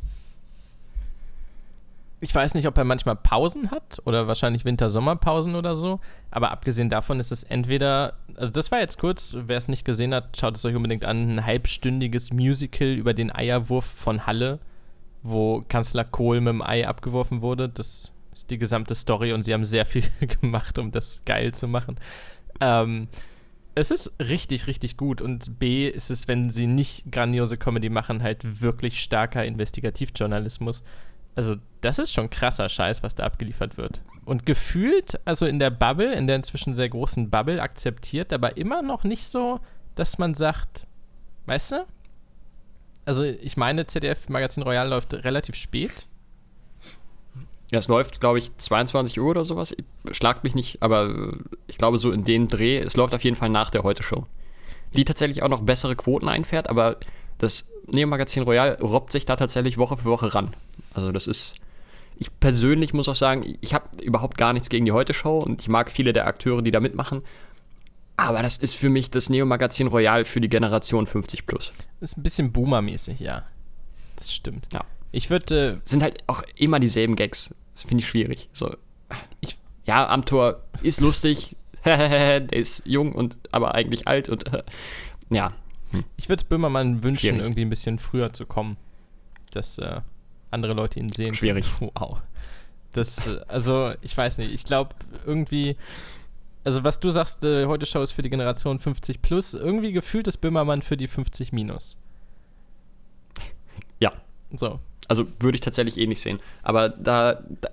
Speaker 2: ich weiß nicht, ob er manchmal Pausen hat oder wahrscheinlich Winter-Sommerpausen oder so. Aber abgesehen davon ist es entweder, also das war jetzt kurz, wer es nicht gesehen hat, schaut es euch unbedingt an, ein halbstündiges Musical über den Eierwurf von Halle wo Kanzler Kohl mit dem Ei abgeworfen wurde. Das ist die gesamte Story und sie haben sehr viel gemacht, um das geil zu machen. Ähm, es ist richtig, richtig gut und B ist es, wenn sie nicht grandiose Comedy machen, halt wirklich starker Investigativjournalismus. Also das ist schon krasser Scheiß, was da abgeliefert wird. Und gefühlt, also in der Bubble, in der inzwischen sehr großen Bubble, akzeptiert, aber immer noch nicht so, dass man sagt, weißt du, also ich meine, ZDF Magazin Royal läuft relativ spät.
Speaker 3: Ja, es läuft, glaube ich, 22 Uhr oder sowas. Schlagt mich nicht, aber äh, ich glaube, so in den Dreh, es läuft auf jeden Fall nach der Heute-Show. Die tatsächlich auch noch bessere Quoten einfährt, aber das Neo-Magazin Royal robbt sich da tatsächlich Woche für Woche ran. Also das ist, ich persönlich muss auch sagen, ich habe überhaupt gar nichts gegen die Heute-Show und ich mag viele der Akteure, die da mitmachen. Aber das ist für mich das Neo-Magazin Royal für die Generation 50 plus.
Speaker 2: Ist ein bisschen Boomer-mäßig, ja. Das stimmt.
Speaker 3: Ja.
Speaker 2: Ich würde. Äh,
Speaker 3: Sind halt auch immer dieselben Gags. Das finde ich schwierig. So, ich, ja, am Tor ist lustig. der ist jung und aber eigentlich alt und ja.
Speaker 2: Hm. Ich würde Böhmermann wünschen, schwierig. irgendwie ein bisschen früher zu kommen. Dass äh, andere Leute ihn sehen.
Speaker 3: Schwierig.
Speaker 2: Wow. Das, äh, also, ich weiß nicht. Ich glaube, irgendwie also was du sagst, äh, heute Show ist für die Generation 50 plus, irgendwie gefühlt ist Böhmermann für die 50 minus.
Speaker 3: Ja. So. Also würde ich tatsächlich eh nicht sehen. Aber da, da,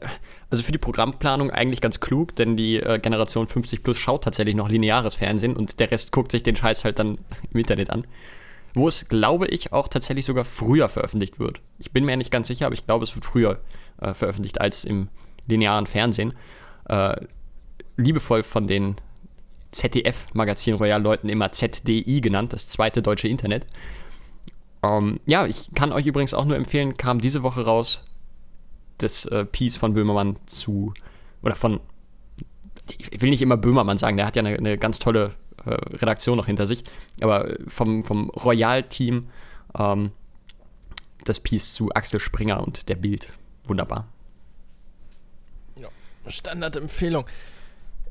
Speaker 3: also für die Programmplanung eigentlich ganz klug, denn die äh, Generation 50 plus schaut tatsächlich noch lineares Fernsehen und der Rest guckt sich den Scheiß halt dann im Internet an. Wo es, glaube ich, auch tatsächlich sogar früher veröffentlicht wird. Ich bin mir nicht ganz sicher, aber ich glaube, es wird früher äh, veröffentlicht als im linearen Fernsehen. Äh, liebevoll von den ZDF-Magazin Royal-Leuten immer ZDI genannt, das zweite deutsche Internet. Ähm, ja, ich kann euch übrigens auch nur empfehlen, kam diese Woche raus das äh, Piece von Böhmermann zu, oder von, ich will nicht immer Böhmermann sagen, der hat ja eine, eine ganz tolle äh, Redaktion noch hinter sich, aber vom, vom Royal-Team ähm, das Piece zu Axel Springer und der Bild. Wunderbar.
Speaker 2: Ja, Standardempfehlung.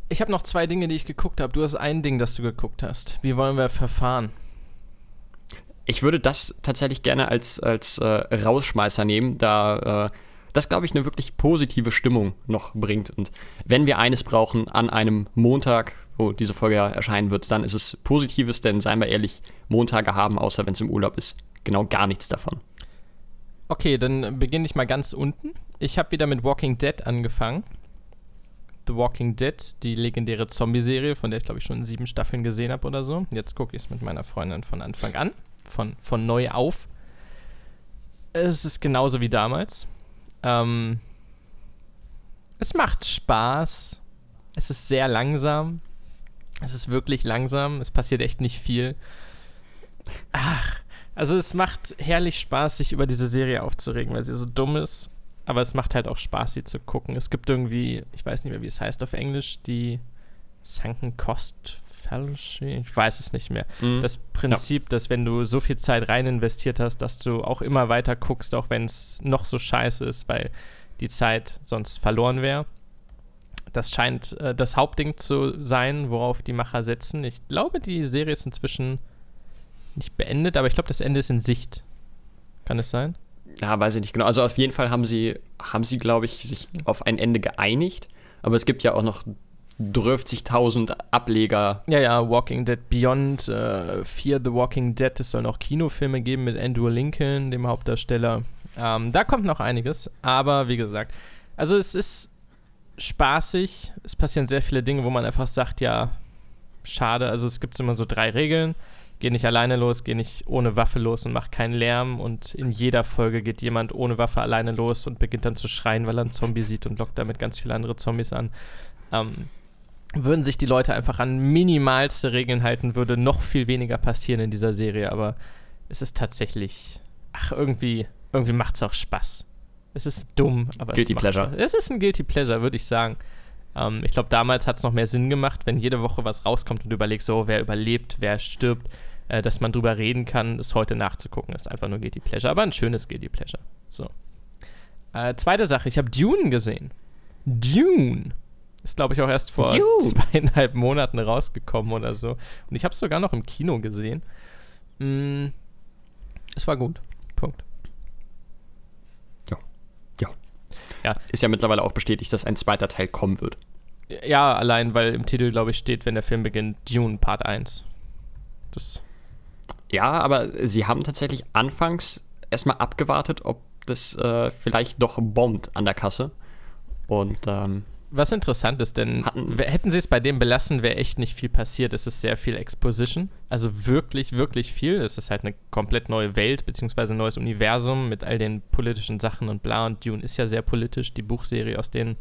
Speaker 2: Ich habe noch zwei Dinge, die ich geguckt habe. Du hast ein Ding, das du geguckt hast. Wie wollen wir verfahren?
Speaker 3: Ich würde das tatsächlich gerne als, als äh, Rausschmeißer nehmen, da äh, das, glaube ich, eine wirklich positive Stimmung noch bringt. Und wenn wir eines brauchen an einem Montag, wo diese Folge ja erscheinen wird, dann ist es Positives, denn seien wir ehrlich, Montage haben, außer wenn es im Urlaub ist, genau gar nichts davon.
Speaker 2: Okay, dann beginne ich mal ganz unten. Ich habe wieder mit Walking Dead angefangen. The Walking Dead, die legendäre Zombie-Serie, von der ich glaube ich schon sieben Staffeln gesehen habe oder so. Jetzt gucke ich es mit meiner Freundin von Anfang an, von, von neu auf. Es ist genauso wie damals. Ähm, es macht Spaß. Es ist sehr langsam. Es ist wirklich langsam. Es passiert echt nicht viel. Ach, also es macht herrlich Spaß, sich über diese Serie aufzuregen, weil sie so dumm ist aber es macht halt auch Spaß, sie zu gucken. Es gibt irgendwie, ich weiß nicht mehr, wie es heißt auf Englisch, die Sunken Cost Fallacy, ich weiß es nicht mehr. Mhm. Das Prinzip, ja. dass wenn du so viel Zeit rein investiert hast, dass du auch immer weiter guckst, auch wenn es noch so scheiße ist, weil die Zeit sonst verloren wäre. Das scheint äh, das Hauptding zu sein, worauf die Macher setzen. Ich glaube, die Serie ist inzwischen nicht beendet, aber ich glaube, das Ende ist in Sicht. Kann es sein?
Speaker 3: Ja, weiß ich nicht genau. Also auf jeden Fall haben sie, haben sie, glaube ich, sich auf ein Ende geeinigt. Aber es gibt ja auch noch 30.000 Ableger.
Speaker 2: Ja, ja, Walking Dead Beyond, äh, Fear the Walking Dead. Es soll noch Kinofilme geben mit Andrew Lincoln, dem Hauptdarsteller. Ähm, da kommt noch einiges. Aber wie gesagt, also es ist spaßig. Es passieren sehr viele Dinge, wo man einfach sagt, ja, schade. Also es gibt immer so drei Regeln geh nicht alleine los, geh nicht ohne Waffe los und mach keinen Lärm. Und in jeder Folge geht jemand ohne Waffe alleine los und beginnt dann zu schreien, weil er einen Zombie sieht und lockt damit ganz viele andere Zombies an. Ähm, würden sich die Leute einfach an minimalste Regeln halten, würde noch viel weniger passieren in dieser Serie. Aber es ist tatsächlich, ach, irgendwie, irgendwie macht es auch Spaß. Es ist dumm, aber
Speaker 3: Guilty
Speaker 2: es macht
Speaker 3: Pleasure.
Speaker 2: Spaß. Es ist ein Guilty Pleasure, würde ich sagen. Ähm, ich glaube, damals hat es noch mehr Sinn gemacht, wenn jede Woche was rauskommt und du überlegst, so, wer überlebt, wer stirbt äh, dass man drüber reden kann, es heute nachzugucken. Ist einfach nur Guilty Pleasure, aber ein schönes Guilty Pleasure. So. Äh, zweite Sache, ich habe Dune gesehen. Dune. Ist, glaube ich, auch erst vor Dune. zweieinhalb Monaten rausgekommen oder so. Und ich habe es sogar noch im Kino gesehen. Mm, es war gut. Punkt.
Speaker 3: Ja. Ja. Ja. Ist ja mittlerweile auch bestätigt, dass ein zweiter Teil kommen wird.
Speaker 2: Ja, allein, weil im Titel, glaube ich, steht, wenn der Film beginnt, Dune Part 1. Das
Speaker 3: ja, aber sie haben tatsächlich anfangs erstmal abgewartet, ob das äh, vielleicht doch bombt an der Kasse. Und ähm,
Speaker 2: was interessant ist, denn hatten, hätten sie es bei dem belassen, wäre echt nicht viel passiert. Es ist sehr viel Exposition. Also wirklich, wirklich viel. Es ist halt eine komplett neue Welt, beziehungsweise ein neues Universum mit all den politischen Sachen und bla. Und Dune ist ja sehr politisch. Die Buchserie aus den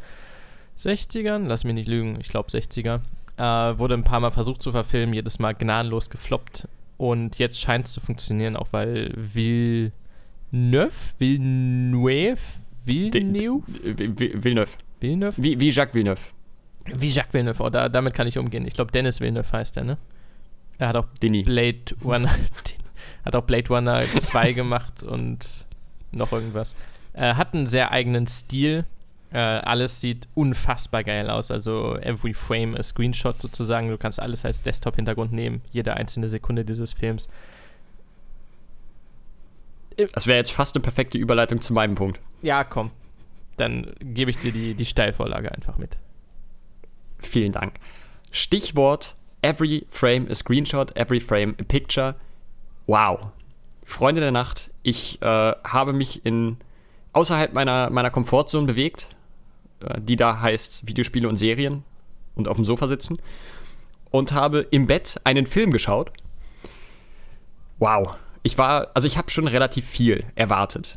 Speaker 2: 60ern, lass mich nicht lügen, ich glaube 60er, äh, wurde ein paar Mal versucht zu verfilmen, jedes Mal gnadenlos gefloppt. Und jetzt scheint es zu funktionieren, auch weil Villeneuve, Villeneuve, Villeneuve?
Speaker 3: Villeneuve. Villeneuve? Wie, wie Jacques Villeneuve.
Speaker 2: Wie Jacques Villeneuve, oh, da, damit kann ich umgehen. Ich glaube, Dennis Villeneuve heißt er, ne? Er hat auch Dini. Blade Runner, hat auch Blade Runner 2 gemacht und noch irgendwas. Er hat einen sehr eigenen Stil. Äh, alles sieht unfassbar geil aus. Also every frame a Screenshot sozusagen. Du kannst alles als Desktop-Hintergrund nehmen. Jede einzelne Sekunde dieses Films.
Speaker 3: Das wäre jetzt fast eine perfekte Überleitung zu meinem Punkt.
Speaker 2: Ja, komm. Dann gebe ich dir die, die Steilvorlage einfach mit.
Speaker 3: Vielen Dank. Stichwort Every Frame a Screenshot, Every Frame a Picture. Wow. Freunde der Nacht, ich äh, habe mich in außerhalb meiner, meiner Komfortzone bewegt, die da heißt Videospiele und Serien und auf dem Sofa sitzen und habe im Bett einen Film geschaut. Wow. Ich war, also ich habe schon relativ viel erwartet.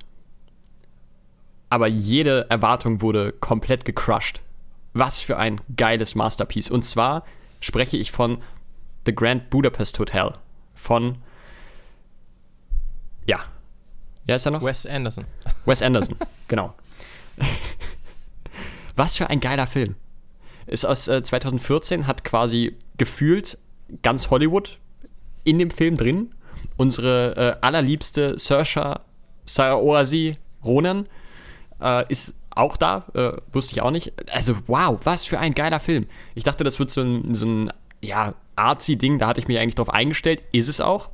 Speaker 3: Aber jede Erwartung wurde komplett gecrushed. Was für ein geiles Masterpiece. Und zwar spreche ich von The Grand Budapest Hotel von ja. Wer ist er noch?
Speaker 2: Wes Anderson.
Speaker 3: Wes Anderson, genau. Was für ein geiler Film. Ist aus äh, 2014, hat quasi gefühlt ganz Hollywood in dem Film drin. Unsere äh, allerliebste Saoirse Saoirse Ronan äh, ist auch da, äh, wusste ich auch nicht. Also, wow, was für ein geiler Film. Ich dachte, das wird so ein, so ein ja, artsy-Ding, da hatte ich mich eigentlich drauf eingestellt. Ist es auch.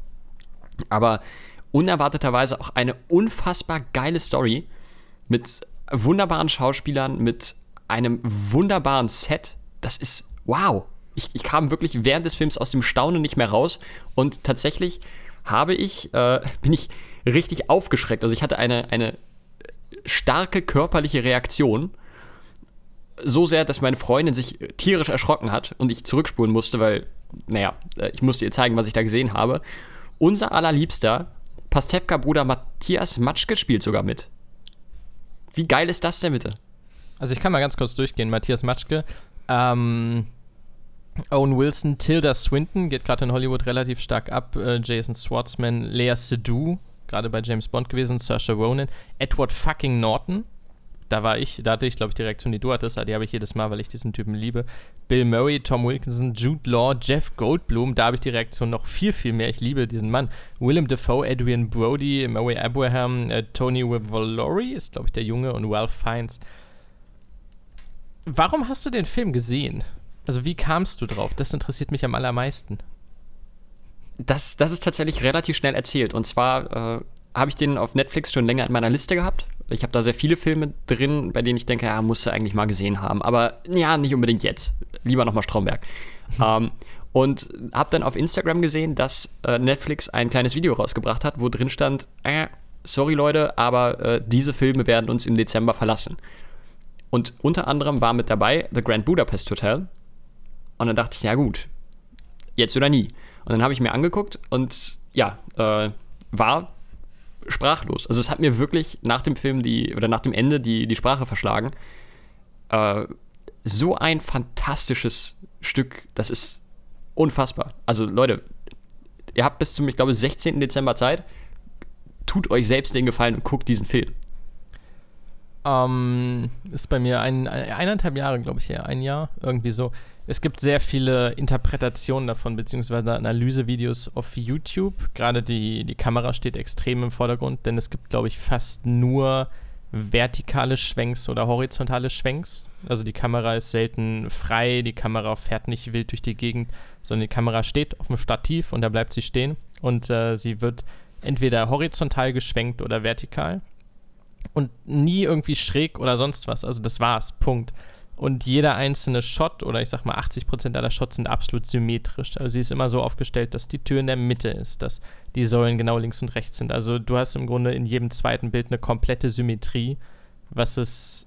Speaker 3: Aber unerwarteterweise auch eine unfassbar geile Story mit wunderbaren Schauspielern, mit einem wunderbaren Set. Das ist wow. Ich, ich kam wirklich während des Films aus dem Staunen nicht mehr raus und tatsächlich habe ich, äh, bin ich richtig aufgeschreckt. Also ich hatte eine, eine starke körperliche Reaktion. So sehr, dass meine Freundin sich tierisch erschrocken hat und ich zurückspulen musste, weil, naja, äh, ich musste ihr zeigen, was ich da gesehen habe. Unser allerliebster Pastewka-Bruder Matthias Matschke spielt sogar mit. Wie geil ist das denn bitte?
Speaker 2: Also ich kann mal ganz kurz durchgehen. Matthias Matschke, ähm, Owen Wilson, Tilda Swinton geht gerade in Hollywood relativ stark ab. Äh, Jason Schwartzman, Lea Seydoux, gerade bei James Bond gewesen, Saoirse Ronan, Edward fucking Norton. Da war ich, da hatte ich, glaube ich, die Reaktion, die du hattest, die habe ich jedes Mal, weil ich diesen Typen liebe. Bill Murray, Tom Wilkinson, Jude Law, Jeff Goldblum, da habe ich die Reaktion noch viel, viel mehr. Ich liebe diesen Mann. Willem Dafoe, Adrian Brody, Murray Abraham, äh, Tony Valori ist, glaube ich, der Junge und Ralph Fiennes. Warum hast du den Film gesehen? Also wie kamst du drauf? Das interessiert mich am allermeisten.
Speaker 3: Das, das ist tatsächlich relativ schnell erzählt. Und zwar äh, habe ich den auf Netflix schon länger in meiner Liste gehabt. Ich habe da sehr viele Filme drin, bei denen ich denke, ja, musst du eigentlich mal gesehen haben. Aber ja, nicht unbedingt jetzt. Lieber nochmal Stromberg. ähm, und habe dann auf Instagram gesehen, dass äh, Netflix ein kleines Video rausgebracht hat, wo drin stand, äh, sorry Leute, aber äh, diese Filme werden uns im Dezember verlassen. Und unter anderem war mit dabei The Grand Budapest Hotel. Und dann dachte ich, ja gut, jetzt oder nie. Und dann habe ich mir angeguckt und ja, äh, war sprachlos. Also es hat mir wirklich nach dem Film die, oder nach dem Ende die, die Sprache verschlagen. Äh, so ein fantastisches Stück, das ist unfassbar. Also Leute, ihr habt bis zum, ich glaube, 16. Dezember Zeit. Tut euch selbst den Gefallen und guckt diesen Film.
Speaker 2: Ähm, ist bei mir ein, eineinhalb Jahre, glaube ich, her. Ein Jahr, irgendwie so. Es gibt sehr viele Interpretationen davon, beziehungsweise Analysevideos auf YouTube. Gerade die, die Kamera steht extrem im Vordergrund, denn es gibt, glaube ich, fast nur vertikale Schwenks oder horizontale Schwenks. Also die Kamera ist selten frei, die Kamera fährt nicht wild durch die Gegend, sondern die Kamera steht auf dem Stativ und da bleibt sie stehen. Und äh, sie wird entweder horizontal geschwenkt oder vertikal. Und nie irgendwie schräg oder sonst was. Also das war's. Punkt. Und jeder einzelne Shot, oder ich sag mal 80% aller Shots sind absolut symmetrisch. Also sie ist immer so aufgestellt, dass die Tür in der Mitte ist, dass die Säulen genau links und rechts sind. Also du hast im Grunde in jedem zweiten Bild eine komplette Symmetrie, was es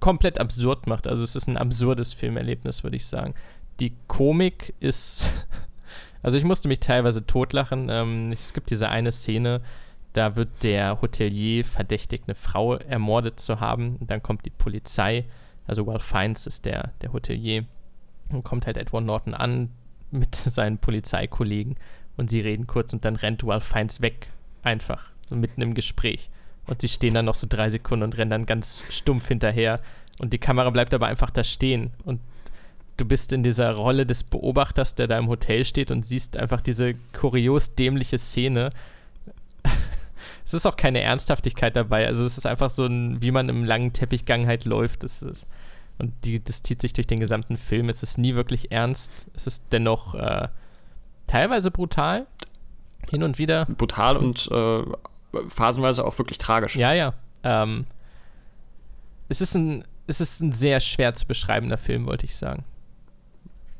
Speaker 2: komplett absurd macht. Also es ist ein absurdes Filmerlebnis, würde ich sagen. Die Komik ist. Also ich musste mich teilweise totlachen. Ähm, es gibt diese eine Szene, da wird der Hotelier verdächtigt, eine Frau ermordet zu haben. Und dann kommt die Polizei also Ralph Fiennes ist der, der Hotelier. Und kommt halt Edward Norton an mit seinen Polizeikollegen und sie reden kurz und dann rennt Ralph Fiennes weg. Einfach. So mitten im Gespräch. Und sie stehen dann noch so drei Sekunden und rennen dann ganz stumpf hinterher. Und die Kamera bleibt aber einfach da stehen. Und du bist in dieser Rolle des Beobachters, der da im Hotel steht und siehst einfach diese kurios dämliche Szene. Es ist auch keine Ernsthaftigkeit dabei. Also es ist einfach so ein, wie man im langen Teppichgang halt läuft. Das ist, und die, das zieht sich durch den gesamten Film. Es ist nie wirklich ernst. Es ist dennoch äh, teilweise brutal. Hin und wieder.
Speaker 3: Brutal und äh, phasenweise auch wirklich tragisch.
Speaker 2: Ja, ja. Ähm, es, ist ein, es ist ein sehr schwer zu beschreibender Film, wollte ich sagen.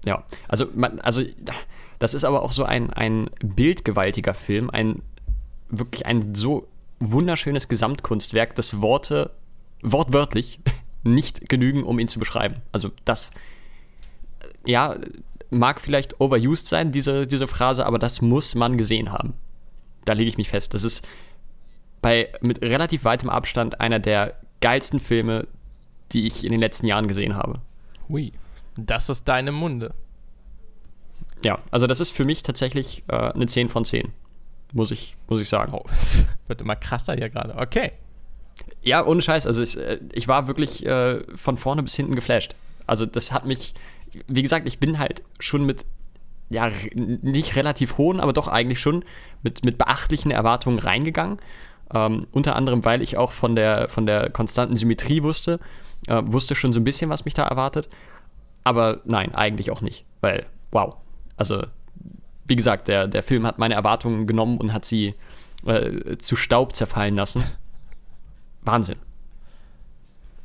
Speaker 3: Ja, also, man, also das ist aber auch so ein, ein bildgewaltiger Film, ein wirklich ein so wunderschönes Gesamtkunstwerk, dass Worte wortwörtlich nicht genügen, um ihn zu beschreiben. Also das, ja, mag vielleicht overused sein, diese, diese Phrase, aber das muss man gesehen haben. Da lege ich mich fest. Das ist bei mit relativ weitem Abstand einer der geilsten Filme, die ich in den letzten Jahren gesehen habe.
Speaker 2: Hui, das aus deinem Munde.
Speaker 3: Ja, also das ist für mich tatsächlich äh, eine 10 von 10. Muss ich, muss ich sagen. Oh,
Speaker 2: wird immer krasser hier gerade. Okay.
Speaker 3: Ja, ohne Scheiß. Also ich, äh, ich war wirklich äh, von vorne bis hinten geflasht. Also das hat mich, wie gesagt, ich bin halt schon mit, ja, nicht relativ hohen, aber doch eigentlich schon mit, mit beachtlichen Erwartungen reingegangen. Ähm, unter anderem, weil ich auch von der, von der konstanten Symmetrie wusste, äh, wusste schon so ein bisschen, was mich da erwartet. Aber nein, eigentlich auch nicht. Weil, wow. Also, wie gesagt, der, der Film hat meine Erwartungen genommen und hat sie äh, zu Staub zerfallen lassen. Wahnsinn.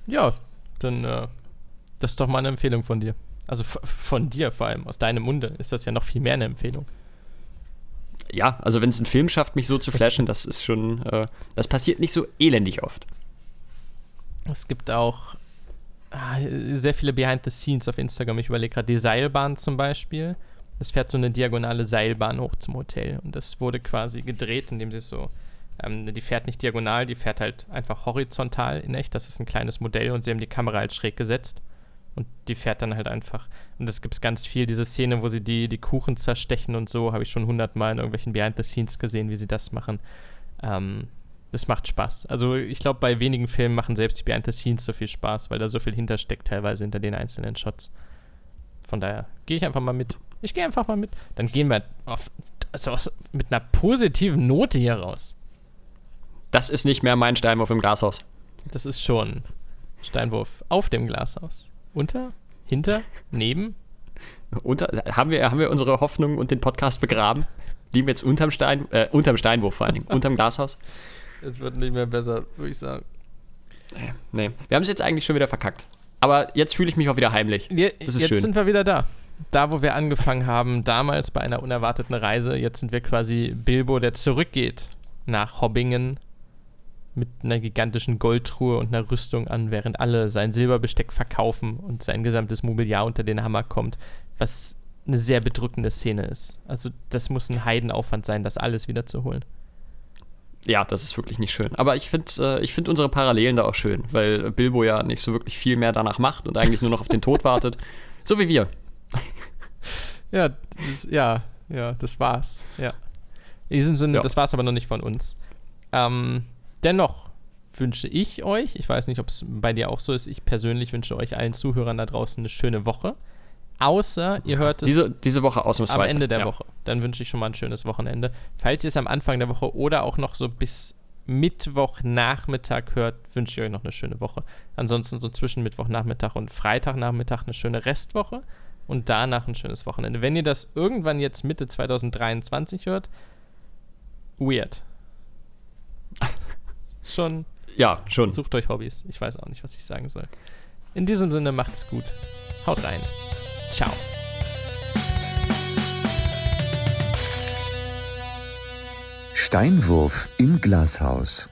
Speaker 2: Ja, dann äh, das ist doch mal eine Empfehlung von dir. Also von dir vor allem, aus deinem Munde ist das ja noch viel mehr eine Empfehlung.
Speaker 3: Ja, also wenn es ein Film schafft, mich so zu flashen, das ist schon, äh, das passiert nicht so elendig oft.
Speaker 2: Es gibt auch ah, sehr viele Behind the Scenes auf Instagram. Ich überlege gerade die Seilbahn zum Beispiel. Es fährt so eine diagonale Seilbahn hoch zum Hotel und das wurde quasi gedreht, indem sie so ähm, die fährt nicht diagonal, die fährt halt einfach horizontal in echt. Das ist ein kleines Modell und sie haben die Kamera halt schräg gesetzt. Und die fährt dann halt einfach. Und das gibt es ganz viel, diese Szene, wo sie die, die Kuchen zerstechen und so, habe ich schon hundertmal in irgendwelchen Behind the Scenes gesehen, wie sie das machen. Ähm, das macht Spaß. Also ich glaube, bei wenigen Filmen machen selbst die Behind the Scenes so viel Spaß, weil da so viel hintersteckt teilweise hinter den einzelnen Shots. Von daher gehe ich einfach mal mit. Ich gehe einfach mal mit. Dann gehen wir auf, also mit einer positiven Note hier raus.
Speaker 3: Das ist nicht mehr mein Steinwurf im Glashaus.
Speaker 2: Das ist schon Steinwurf auf dem Glashaus. Unter? Hinter? Neben?
Speaker 3: Unter, haben, wir, haben wir unsere Hoffnung und den Podcast begraben? Liegen wir jetzt unterm Stein, äh, unterm Steinwurf vor allen Dingen, unterm Glashaus?
Speaker 2: Es wird nicht mehr besser, würde ich sagen.
Speaker 3: Nee, wir haben es jetzt eigentlich schon wieder verkackt. Aber jetzt fühle ich mich auch wieder heimlich.
Speaker 2: Wir, jetzt schön. sind wir wieder da. Da, wo wir angefangen haben, damals bei einer unerwarteten Reise. Jetzt sind wir quasi Bilbo, der zurückgeht nach Hobbingen mit einer gigantischen Goldtruhe und einer Rüstung an, während alle sein Silberbesteck verkaufen und sein gesamtes Mobiliar unter den Hammer kommt, was eine sehr bedrückende Szene ist. Also das muss ein Heidenaufwand sein, das alles wiederzuholen.
Speaker 3: Ja, das ist wirklich nicht schön. Aber ich finde äh, find unsere Parallelen da auch schön, weil Bilbo ja nicht so wirklich viel mehr danach macht und eigentlich nur noch auf den Tod wartet. So wie wir.
Speaker 2: Ja, das, ja, ja, das war's. Ja. In diesem Sinne, ja. das war's aber noch nicht von uns. Ähm, Dennoch wünsche ich euch, ich weiß nicht, ob es bei dir auch so ist, ich persönlich wünsche euch allen Zuhörern da draußen eine schöne Woche. Außer ihr hört es
Speaker 3: diese, diese Woche ausnahmsweise.
Speaker 2: am Ende der ja. Woche. Dann wünsche ich schon mal ein schönes Wochenende. Falls ihr es am Anfang der Woche oder auch noch so bis Mittwochnachmittag hört, wünsche ich euch noch eine schöne Woche. Ansonsten so zwischen Mittwochnachmittag und Freitagnachmittag eine schöne Restwoche und danach ein schönes Wochenende. Wenn ihr das irgendwann jetzt Mitte 2023 hört, weird schon.
Speaker 3: Ja, schon.
Speaker 2: Sucht euch Hobbys. Ich weiß auch nicht, was ich sagen soll. In diesem Sinne, macht es gut. Haut rein. Ciao.
Speaker 1: Steinwurf im Glashaus.